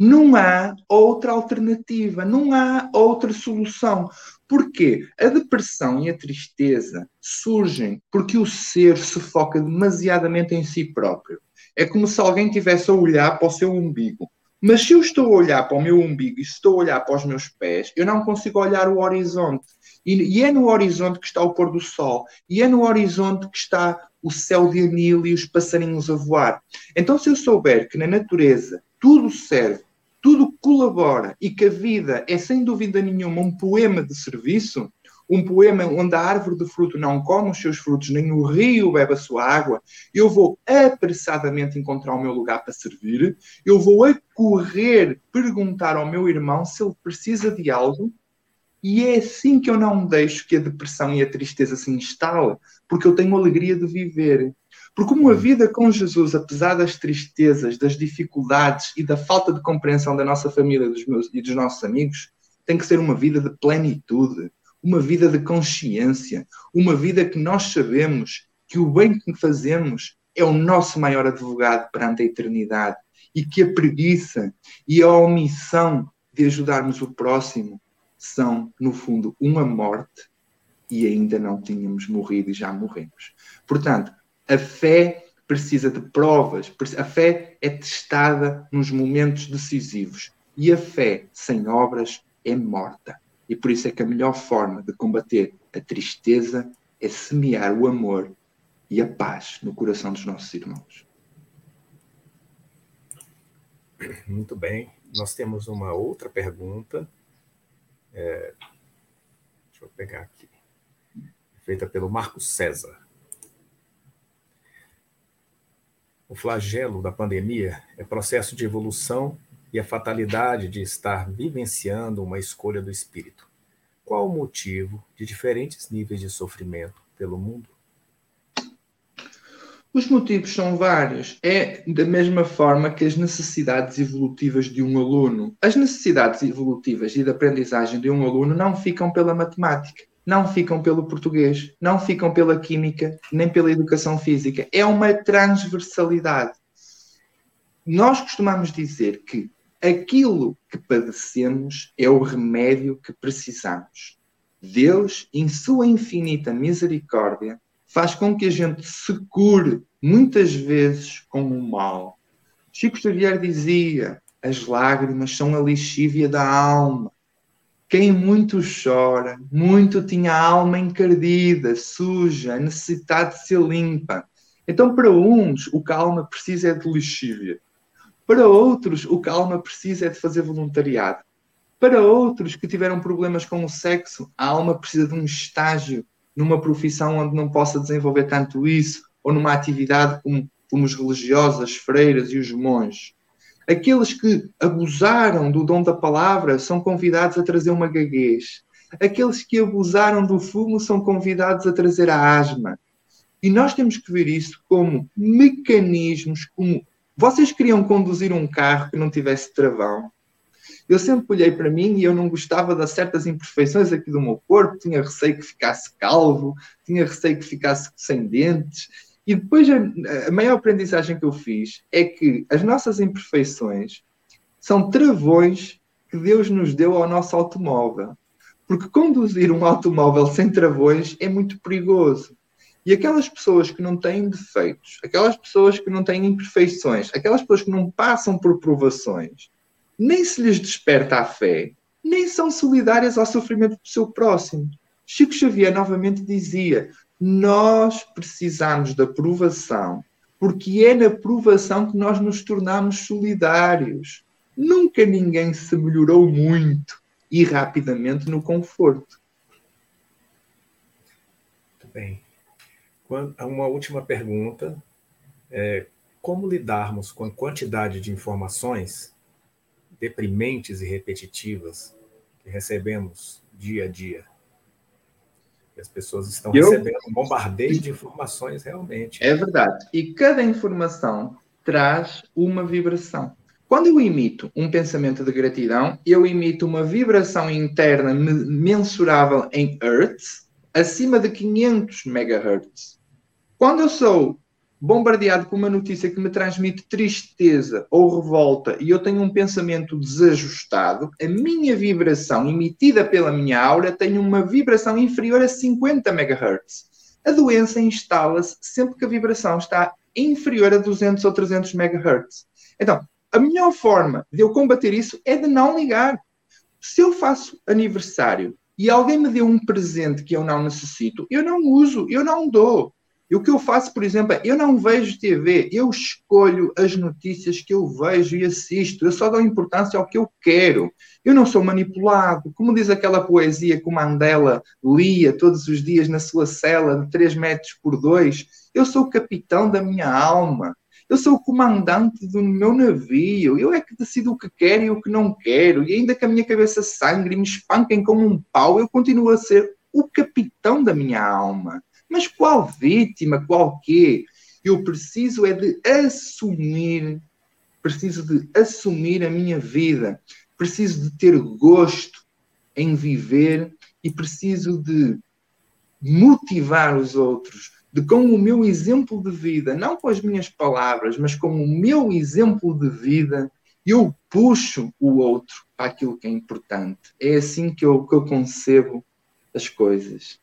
Não há outra alternativa, não há outra solução. Porquê? A depressão e a tristeza surgem porque o ser se foca demasiadamente em si próprio. É como se alguém tivesse a olhar para o seu umbigo. Mas se eu estou a olhar para o meu umbigo e estou a olhar para os meus pés, eu não consigo olhar o horizonte. E, e, é no horizonte que está o pôr do sol. E é no horizonte que está o céu de anil e os passarinhos a voar. Então, se eu souber que na natureza tudo serve, tudo colabora e que a vida é sem dúvida nenhuma um poema de serviço, um poema onde a árvore de fruto não come os seus frutos, nem o rio bebe a sua água, eu vou apressadamente encontrar o meu lugar para servir, eu vou a correr perguntar ao meu irmão se ele precisa de algo, e é assim que eu não deixo que a depressão e a tristeza se instalem, porque eu tenho alegria de viver. Porque uma vida com Jesus, apesar das tristezas, das dificuldades e da falta de compreensão da nossa família dos meus, e dos nossos amigos, tem que ser uma vida de plenitude, uma vida de consciência, uma vida que nós sabemos que o bem que fazemos é o nosso maior advogado perante a eternidade e que a preguiça e a omissão de ajudarmos o próximo são, no fundo, uma morte e ainda não tínhamos morrido e já morremos. Portanto, a fé precisa de provas, a fé é testada nos momentos decisivos e a fé sem obras é morta. E por isso é que a melhor forma de combater a tristeza é semear o amor e a paz no coração dos nossos irmãos. Muito bem. Nós temos uma outra pergunta. É... Deixa eu pegar aqui. Feita pelo Marcos César. O flagelo da pandemia é processo de evolução e a fatalidade de estar vivenciando uma escolha do espírito. Qual o motivo de diferentes níveis de sofrimento pelo mundo? Os motivos são vários. É da mesma forma que as necessidades evolutivas de um aluno. As necessidades evolutivas e de aprendizagem de um aluno não ficam pela matemática, não ficam pelo português, não ficam pela química, nem pela educação física. É uma transversalidade. Nós costumamos dizer que aquilo que padecemos é o remédio que precisamos. Deus, em sua infinita misericórdia, faz com que a gente se cure muitas vezes com o mal. Chico Xavier dizia: as lágrimas são a lixívia da alma. Quem muito chora, muito tinha a alma encardida, suja, a necessidade de ser limpa. Então, para uns, o que a alma precisa é de lixívia. Para outros, o que a alma precisa é de fazer voluntariado. Para outros que tiveram problemas com o sexo, a alma precisa de um estágio numa profissão onde não possa desenvolver tanto isso, ou numa atividade como, como os religiosos, as freiras e os monges. Aqueles que abusaram do dom da palavra são convidados a trazer uma gaguez. Aqueles que abusaram do fumo são convidados a trazer a asma. E nós temos que ver isso como mecanismos, como vocês queriam conduzir um carro que não tivesse travão? Eu sempre olhei para mim e eu não gostava de certas imperfeições aqui do meu corpo, tinha receio que ficasse calvo, tinha receio que ficasse sem dentes. E depois a, a maior aprendizagem que eu fiz é que as nossas imperfeições são travões que Deus nos deu ao nosso automóvel. Porque conduzir um automóvel sem travões é muito perigoso. E aquelas pessoas que não têm defeitos, aquelas pessoas que não têm imperfeições, aquelas pessoas que não passam por provações, nem se lhes desperta a fé, nem são solidárias ao sofrimento do seu próximo. Chico Xavier novamente dizia: Nós precisamos da provação, porque é na provação que nós nos tornamos solidários. Nunca ninguém se melhorou muito e rapidamente no conforto. Muito bem. Uma última pergunta. É, como lidarmos com a quantidade de informações deprimentes e repetitivas que recebemos dia a dia? as pessoas estão Eu... recebendo um bombardeio de informações realmente. É verdade. E cada informação traz uma vibração. Quando eu imito um pensamento de gratidão, eu imito uma vibração interna mensurável em hertz acima de 500 megahertz. Quando eu sou bombardeado com uma notícia que me transmite tristeza ou revolta e eu tenho um pensamento desajustado, a minha vibração emitida pela minha aura tem uma vibração inferior a 50 MHz. A doença instala-se sempre que a vibração está inferior a 200 ou 300 MHz. Então, a melhor forma de eu combater isso é de não ligar. Se eu faço aniversário e alguém me deu um presente que eu não necessito, eu não uso, eu não dou. E o que eu faço, por exemplo, é eu não vejo TV, eu escolho as notícias que eu vejo e assisto, eu só dou importância ao que eu quero. Eu não sou manipulado. Como diz aquela poesia que o Mandela lia todos os dias na sua cela de 3 metros por 2, eu sou o capitão da minha alma. Eu sou o comandante do meu navio. Eu é que decido o que quero e o que não quero. E ainda que a minha cabeça sangre e me espanquem como um pau, eu continuo a ser o capitão da minha alma. Mas qual vítima, qual quê? Eu preciso é de assumir, preciso de assumir a minha vida, preciso de ter gosto em viver e preciso de motivar os outros, de com o meu exemplo de vida, não com as minhas palavras, mas com o meu exemplo de vida, eu puxo o outro para aquilo que é importante. É assim que eu, que eu concebo as coisas.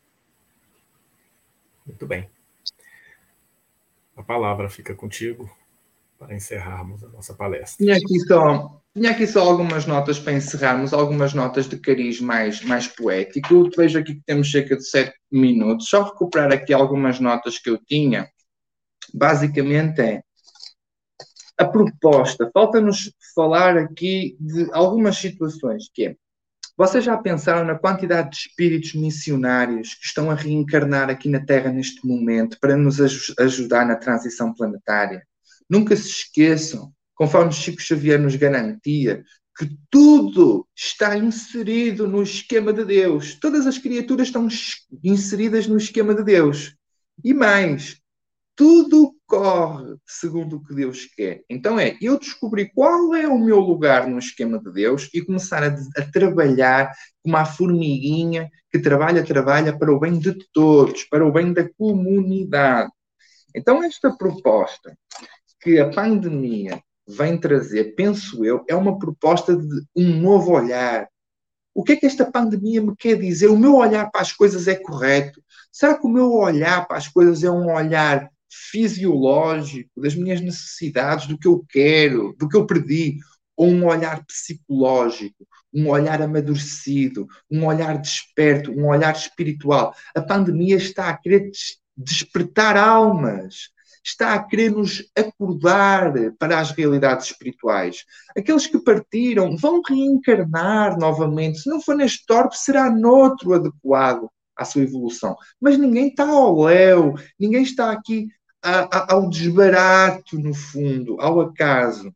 Muito bem. A palavra fica contigo para encerrarmos a nossa palestra. Tinha aqui só, tinha aqui só algumas notas para encerrarmos, algumas notas de cariz mais, mais poético. Vejo aqui que temos cerca de sete minutos. Só recuperar aqui algumas notas que eu tinha. Basicamente é a proposta. Falta-nos falar aqui de algumas situações, que é vocês já pensaram na quantidade de espíritos missionários que estão a reencarnar aqui na Terra neste momento para nos ajudar na transição planetária? Nunca se esqueçam, conforme Chico Xavier nos garantia, que tudo está inserido no esquema de Deus. Todas as criaturas estão inseridas no esquema de Deus. E mais, tudo corre segundo o que Deus quer. Então é eu descobrir qual é o meu lugar no esquema de Deus e começar a, a trabalhar como a formiguinha que trabalha, trabalha para o bem de todos, para o bem da comunidade. Então, esta proposta que a pandemia vem trazer, penso eu, é uma proposta de um novo olhar. O que é que esta pandemia me quer dizer? O meu olhar para as coisas é correto? Será que o meu olhar para as coisas é um olhar fisiológico, das minhas necessidades, do que eu quero, do que eu perdi, ou um olhar psicológico, um olhar amadurecido, um olhar desperto, um olhar espiritual. A pandemia está a querer despertar almas, está a querer nos acordar para as realidades espirituais. Aqueles que partiram vão reencarnar novamente. Se não for neste torpe, será noutro adequado à sua evolução. Mas ninguém está ao léu, ninguém está aqui a, a, ao desbarato, no fundo, ao acaso.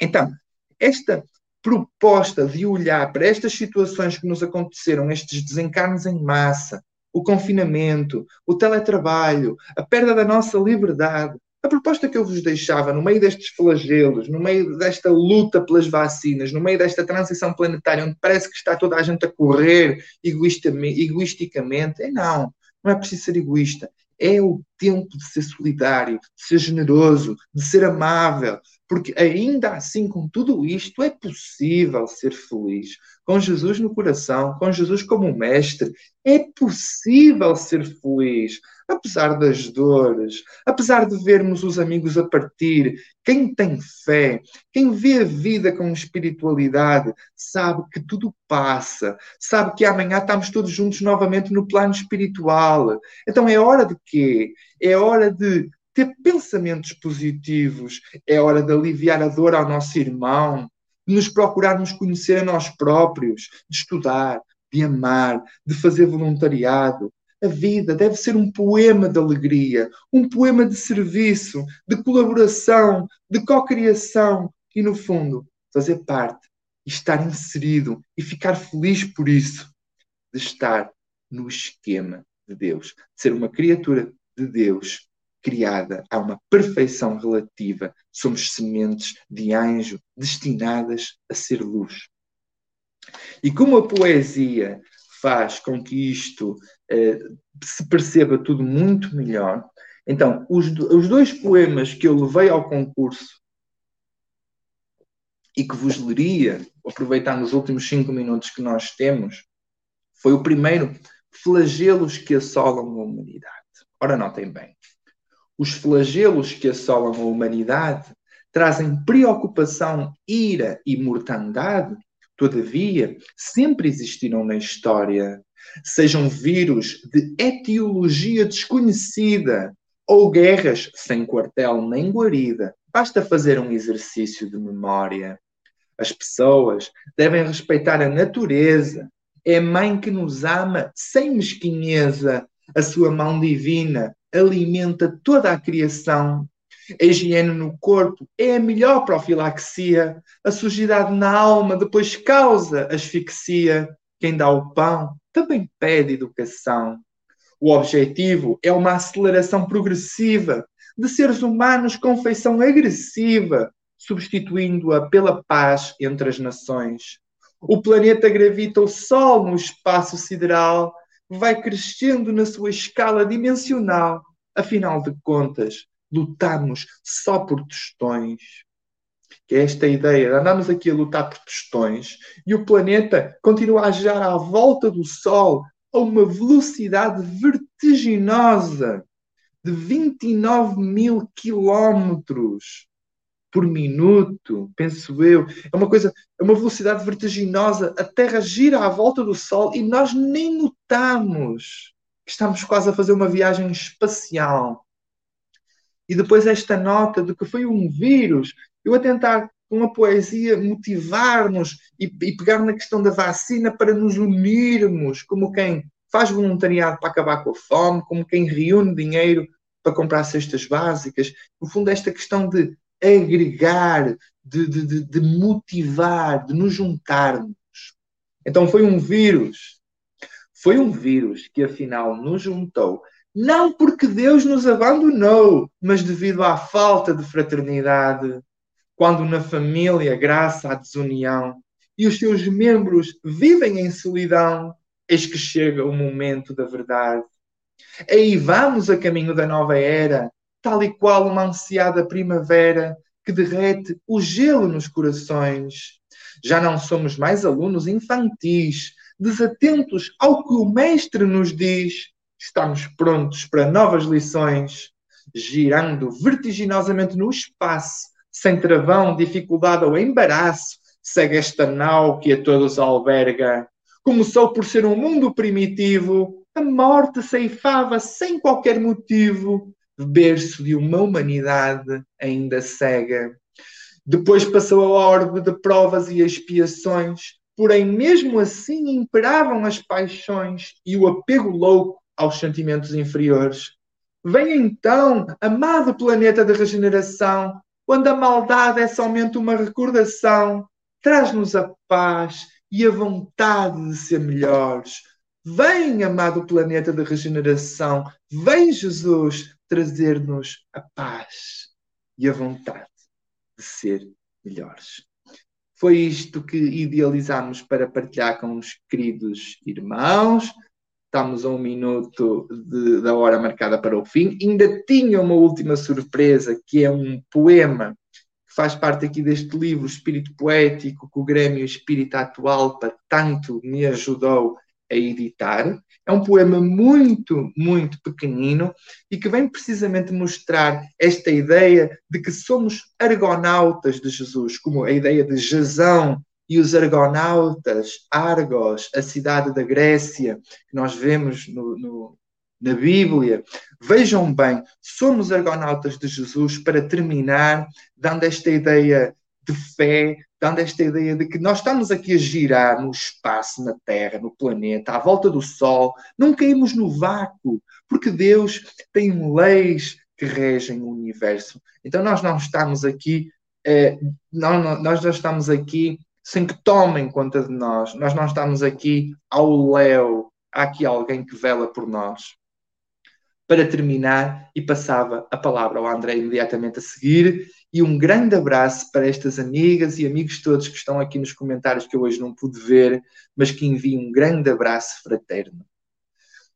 Então, esta proposta de olhar para estas situações que nos aconteceram, estes desencarnos em massa, o confinamento, o teletrabalho, a perda da nossa liberdade, a proposta que eu vos deixava no meio destes flagelos, no meio desta luta pelas vacinas, no meio desta transição planetária, onde parece que está toda a gente a correr egoisticamente, é não, não é preciso ser egoísta. É o tempo de ser solidário, de ser generoso, de ser amável, porque ainda assim, com tudo isto, é possível ser feliz. Com Jesus no coração, com Jesus como mestre, é possível ser feliz apesar das dores, apesar de vermos os amigos a partir, quem tem fé, quem vê a vida com espiritualidade, sabe que tudo passa, sabe que amanhã estamos todos juntos novamente no plano espiritual. Então é hora de quê? É hora de ter pensamentos positivos, é hora de aliviar a dor ao nosso irmão, de nos procurarmos conhecer a nós próprios, de estudar, de amar, de fazer voluntariado, a vida deve ser um poema de alegria, um poema de serviço, de colaboração, de cocriação e, no fundo, fazer parte estar inserido e ficar feliz por isso, de estar no esquema de Deus, de ser uma criatura de Deus criada a uma perfeição relativa. Somos sementes de anjo destinadas a ser luz. E como a poesia faz com que isto eh, se perceba tudo muito melhor. Então, os, os dois poemas que eu levei ao concurso e que vos leria, aproveitando os últimos cinco minutos que nós temos, foi o primeiro, Flagelos que assolam a humanidade. Ora, notem bem, os flagelos que assolam a humanidade trazem preocupação, ira e mortandade, todavia, sempre existiram na história. Sejam vírus de etiologia desconhecida ou guerras sem quartel nem guarida, basta fazer um exercício de memória. As pessoas devem respeitar a natureza. É mãe que nos ama sem mesquinheza. A sua mão divina alimenta toda a criação. A higiene no corpo é a melhor profilaxia. A sujidade na alma depois causa asfixia. Quem dá o pão também pede educação. O objetivo é uma aceleração progressiva de seres humanos com feição agressiva, substituindo-a pela paz entre as nações. O planeta gravita o Sol no espaço sideral, vai crescendo na sua escala dimensional. Afinal de contas, lutamos só por tostões. Que é esta ideia, andamos aqui a lutar por tostões e o planeta continua a girar à volta do Sol a uma velocidade vertiginosa de 29 mil quilómetros por minuto, penso eu. É uma coisa, é uma velocidade vertiginosa. A Terra gira à volta do Sol e nós nem notamos que estamos quase a fazer uma viagem espacial. E depois esta nota de que foi um vírus, eu a tentar com a poesia motivar-nos e, e pegar na questão da vacina para nos unirmos, como quem faz voluntariado para acabar com a fome, como quem reúne dinheiro para comprar cestas básicas. No fundo, esta questão de agregar, de, de, de, motivar, de nos juntarmos. Então foi um vírus, foi um vírus que afinal nos juntou, não porque Deus nos abandonou, mas devido à falta de fraternidade, quando na família graça à desunião e os seus membros vivem em solidão, eis que chega o momento da verdade. Aí vamos a caminho da nova era, tal e qual uma ansiada primavera que derrete o gelo nos corações. Já não somos mais alunos infantis, desatentos ao que o mestre nos diz. Estamos prontos para novas lições, girando vertiginosamente no espaço, sem travão, dificuldade ou embaraço, segue esta nau que a todos alberga. Começou por ser um mundo primitivo, a morte ceifava sem qualquer motivo, berço de uma humanidade ainda cega. Depois passou a orbe de provas e expiações, porém, mesmo assim, imperavam as paixões e o apego louco aos sentimentos inferiores. Vem então, amado planeta de regeneração, quando a maldade é somente uma recordação, traz-nos a paz e a vontade de ser melhores. Vem, amado planeta de regeneração, vem, Jesus, trazer-nos a paz e a vontade de ser melhores. Foi isto que idealizamos para partilhar com os queridos irmãos estamos a um minuto de, da hora marcada para o fim. Ainda tinha uma última surpresa, que é um poema que faz parte aqui deste livro Espírito Poético, que o Grêmio Espírita Atual tanto me ajudou a editar. É um poema muito, muito pequenino e que vem precisamente mostrar esta ideia de que somos argonautas de Jesus, como a ideia de Jazão e os argonautas, Argos, a cidade da Grécia, que nós vemos no, no, na Bíblia. Vejam bem, somos argonautas de Jesus para terminar, dando esta ideia de fé, dando esta ideia de que nós estamos aqui a girar no espaço, na Terra, no planeta, à volta do Sol, não caímos no vácuo, porque Deus tem leis que regem o universo. Então nós não estamos aqui, eh, não, nós não estamos aqui sem que tomem conta de nós. Nós não estamos aqui ao léu, há aqui alguém que vela por nós. Para terminar, e passava a palavra ao André imediatamente a seguir, e um grande abraço para estas amigas e amigos todos que estão aqui nos comentários que eu hoje não pude ver, mas que envio um grande abraço fraterno.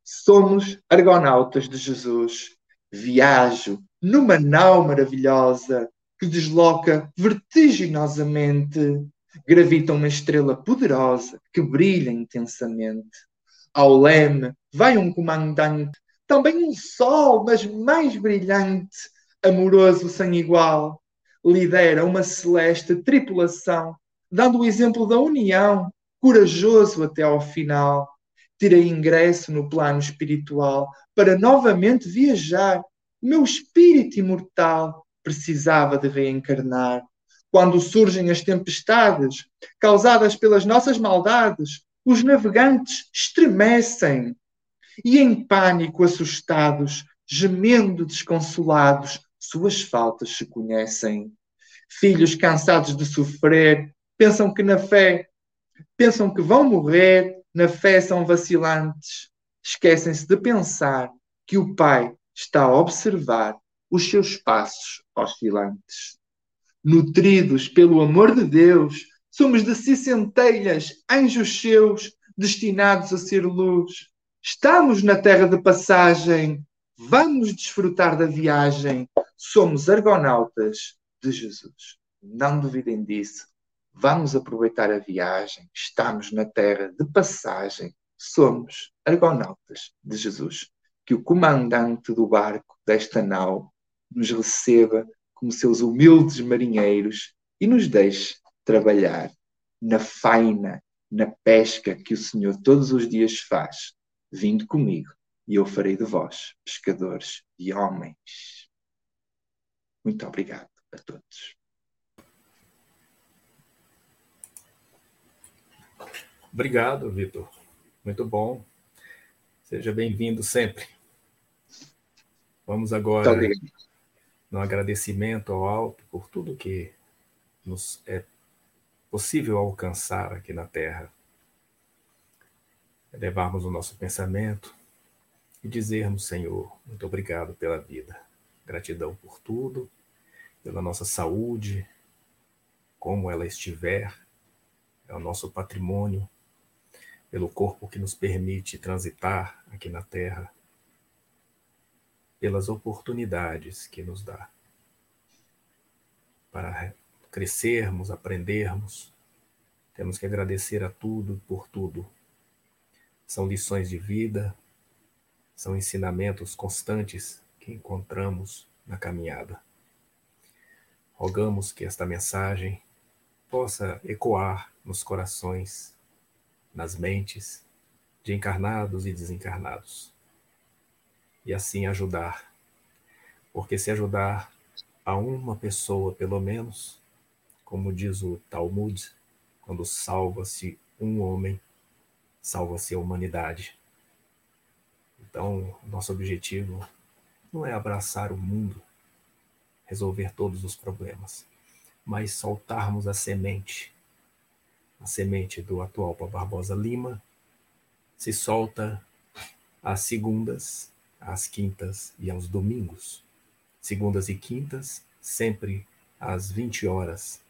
Somos argonautas de Jesus Viajo numa nau maravilhosa que desloca vertiginosamente. Gravita uma estrela poderosa que brilha intensamente. Ao leme vai um comandante, também um sol, mas mais brilhante, amoroso sem igual. Lidera uma celeste tripulação, dando o exemplo da união, corajoso até ao final. Tirei ingresso no plano espiritual para novamente viajar. Meu espírito imortal precisava de reencarnar. Quando surgem as tempestades causadas pelas nossas maldades, os navegantes estremecem e, em pânico, assustados, gemendo desconsolados, suas faltas se conhecem. Filhos cansados de sofrer, pensam que na fé, pensam que vão morrer, na fé são vacilantes. Esquecem-se de pensar que o Pai está a observar os seus passos oscilantes. Nutridos pelo amor de Deus, somos de si centelhas, anjos seus, destinados a ser luz. Estamos na terra de passagem, vamos desfrutar da viagem. Somos argonautas de Jesus. Não duvidem disso. Vamos aproveitar a viagem. Estamos na terra de passagem. Somos argonautas de Jesus. Que o comandante do barco desta nau nos receba como seus humildes marinheiros e nos deixe trabalhar na faina, na pesca que o Senhor todos os dias faz. Vindo comigo e eu farei de vós pescadores de homens. Muito obrigado a todos. Obrigado, Vitor. Muito bom. Seja bem-vindo sempre. Vamos agora no agradecimento ao alto por tudo que nos é possível alcançar aqui na Terra. Levarmos o nosso pensamento e dizermos, Senhor, muito obrigado pela vida. Gratidão por tudo, pela nossa saúde, como ela estiver, é o nosso patrimônio, pelo corpo que nos permite transitar aqui na Terra pelas oportunidades que nos dá para crescermos, aprendermos. Temos que agradecer a tudo por tudo. São lições de vida, são ensinamentos constantes que encontramos na caminhada. Rogamos que esta mensagem possa ecoar nos corações, nas mentes de encarnados e desencarnados e assim ajudar. Porque se ajudar a uma pessoa, pelo menos, como diz o Talmud, quando salva-se um homem, salva-se a humanidade. Então, nosso objetivo não é abraçar o mundo, resolver todos os problemas, mas soltarmos a semente. A semente do atual Barbosa Lima se solta às segundas às quintas e aos domingos. Segundas e quintas, sempre às 20 horas,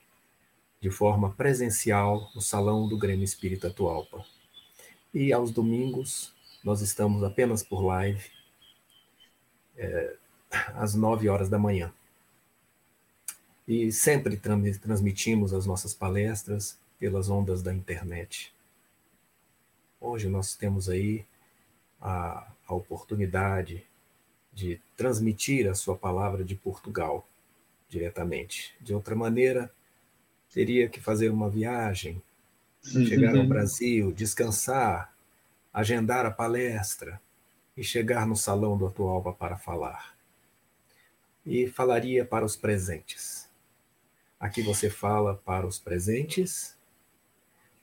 de forma presencial no Salão do Grêmio Espírita Atualpa. E aos domingos, nós estamos apenas por live, é, às 9 horas da manhã. E sempre transmitimos as nossas palestras pelas ondas da internet. Hoje nós temos aí a a oportunidade de transmitir a sua palavra de Portugal diretamente. De outra maneira, teria que fazer uma viagem, chegar ao Brasil, descansar, agendar a palestra e chegar no salão do Atualba para falar. E falaria para os presentes. Aqui você fala para os presentes,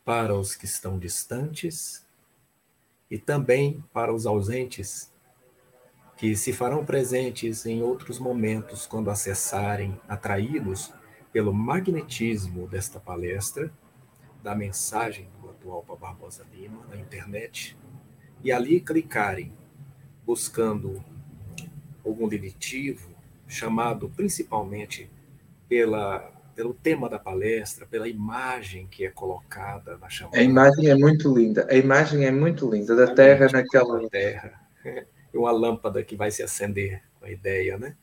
para os que estão distantes e também para os ausentes, que se farão presentes em outros momentos quando acessarem, atraídos pelo magnetismo desta palestra, da mensagem do atual Barbosa Lima na internet, e ali clicarem, buscando algum delitivo, chamado principalmente pela pelo tema da palestra, pela imagem que é colocada na chamada. A imagem é muito linda. A imagem é muito linda da Terra naquela terra. (laughs) E uma lâmpada que vai se acender a ideia, né?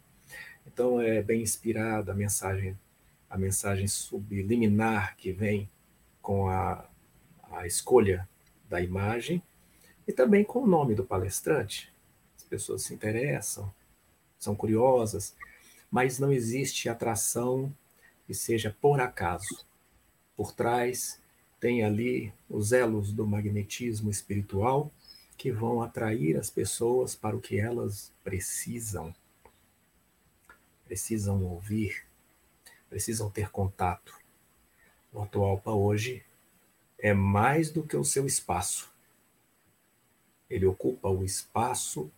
Então é bem inspirada a mensagem, a mensagem subliminar que vem com a, a escolha da imagem e também com o nome do palestrante. As pessoas se interessam, são curiosas, mas não existe atração que seja por acaso. Por trás tem ali os elos do magnetismo espiritual que vão atrair as pessoas para o que elas precisam. Precisam ouvir, precisam ter contato. O Atualpa hoje é mais do que o seu espaço. Ele ocupa o espaço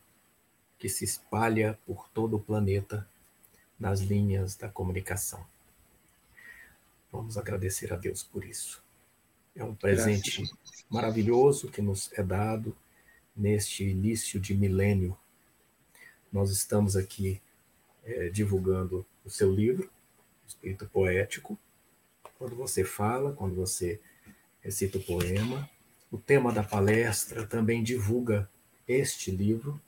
que se espalha por todo o planeta nas linhas da comunicação. Vamos agradecer a Deus por isso. É um presente Graças. maravilhoso que nos é dado neste início de milênio. Nós estamos aqui é, divulgando o seu livro, Espírito Poético. Quando você fala, quando você recita o poema, o tema da palestra também divulga este livro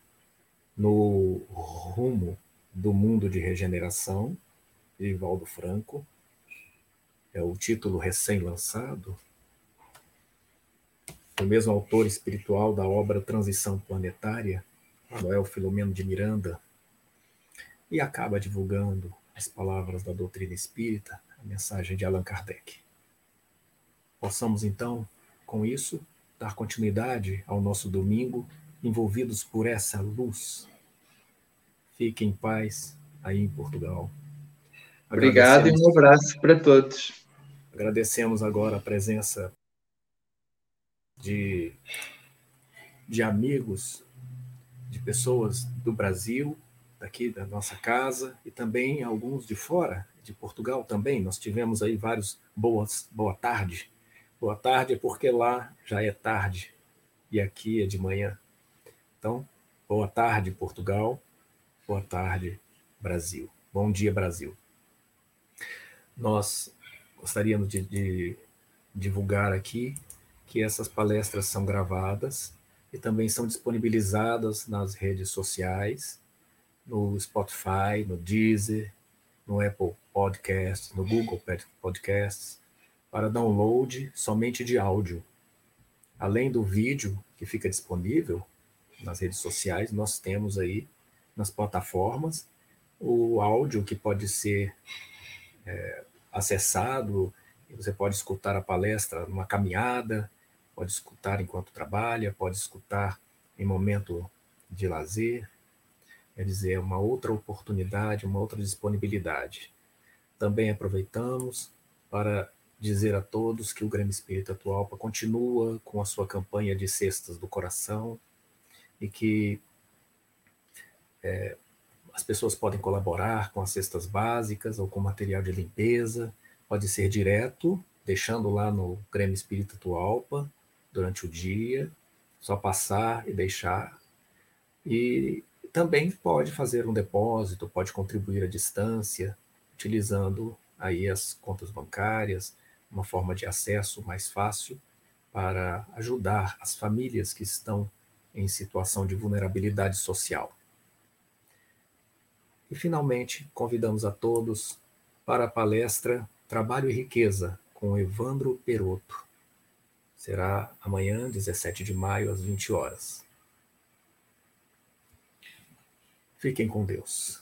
no rumo do mundo de regeneração, de Valdo Franco. É o título recém-lançado, o mesmo autor espiritual da obra Transição Planetária, Manuel Filomeno de Miranda, e acaba divulgando as palavras da doutrina espírita, a mensagem de Allan Kardec. Possamos, então, com isso, dar continuidade ao nosso domingo, envolvidos por essa luz. Fique em paz aí em Portugal. Obrigado e um abraço para todos. Agradecemos agora a presença de, de amigos, de pessoas do Brasil, daqui da nossa casa, e também alguns de fora, de Portugal também. Nós tivemos aí vários boas, boa tarde. Boa tarde é porque lá já é tarde e aqui é de manhã. Então, boa tarde, Portugal. Boa tarde, Brasil. Bom dia, Brasil. Nós gostaríamos de, de divulgar aqui que essas palestras são gravadas e também são disponibilizadas nas redes sociais, no Spotify, no Deezer, no Apple Podcasts, no Google Podcasts, para download somente de áudio. Além do vídeo que fica disponível nas redes sociais, nós temos aí nas plataformas o áudio que pode ser é, acessado, você pode escutar a palestra numa caminhada, pode escutar enquanto trabalha, pode escutar em momento de lazer, quer dizer, é uma outra oportunidade, uma outra disponibilidade. Também aproveitamos para dizer a todos que o Grêmio Espírita Atualpa continua com a sua campanha de cestas do coração e que é, as pessoas podem colaborar com as cestas básicas ou com material de limpeza, pode ser direto, deixando lá no Grêmio Espírita Atualpa, durante o dia, só passar e deixar. E também pode fazer um depósito, pode contribuir à distância, utilizando aí as contas bancárias, uma forma de acesso mais fácil para ajudar as famílias que estão em situação de vulnerabilidade social. E finalmente, convidamos a todos para a palestra Trabalho e Riqueza com Evandro Peroto Será amanhã, 17 de maio, às 20 horas. Fiquem com Deus.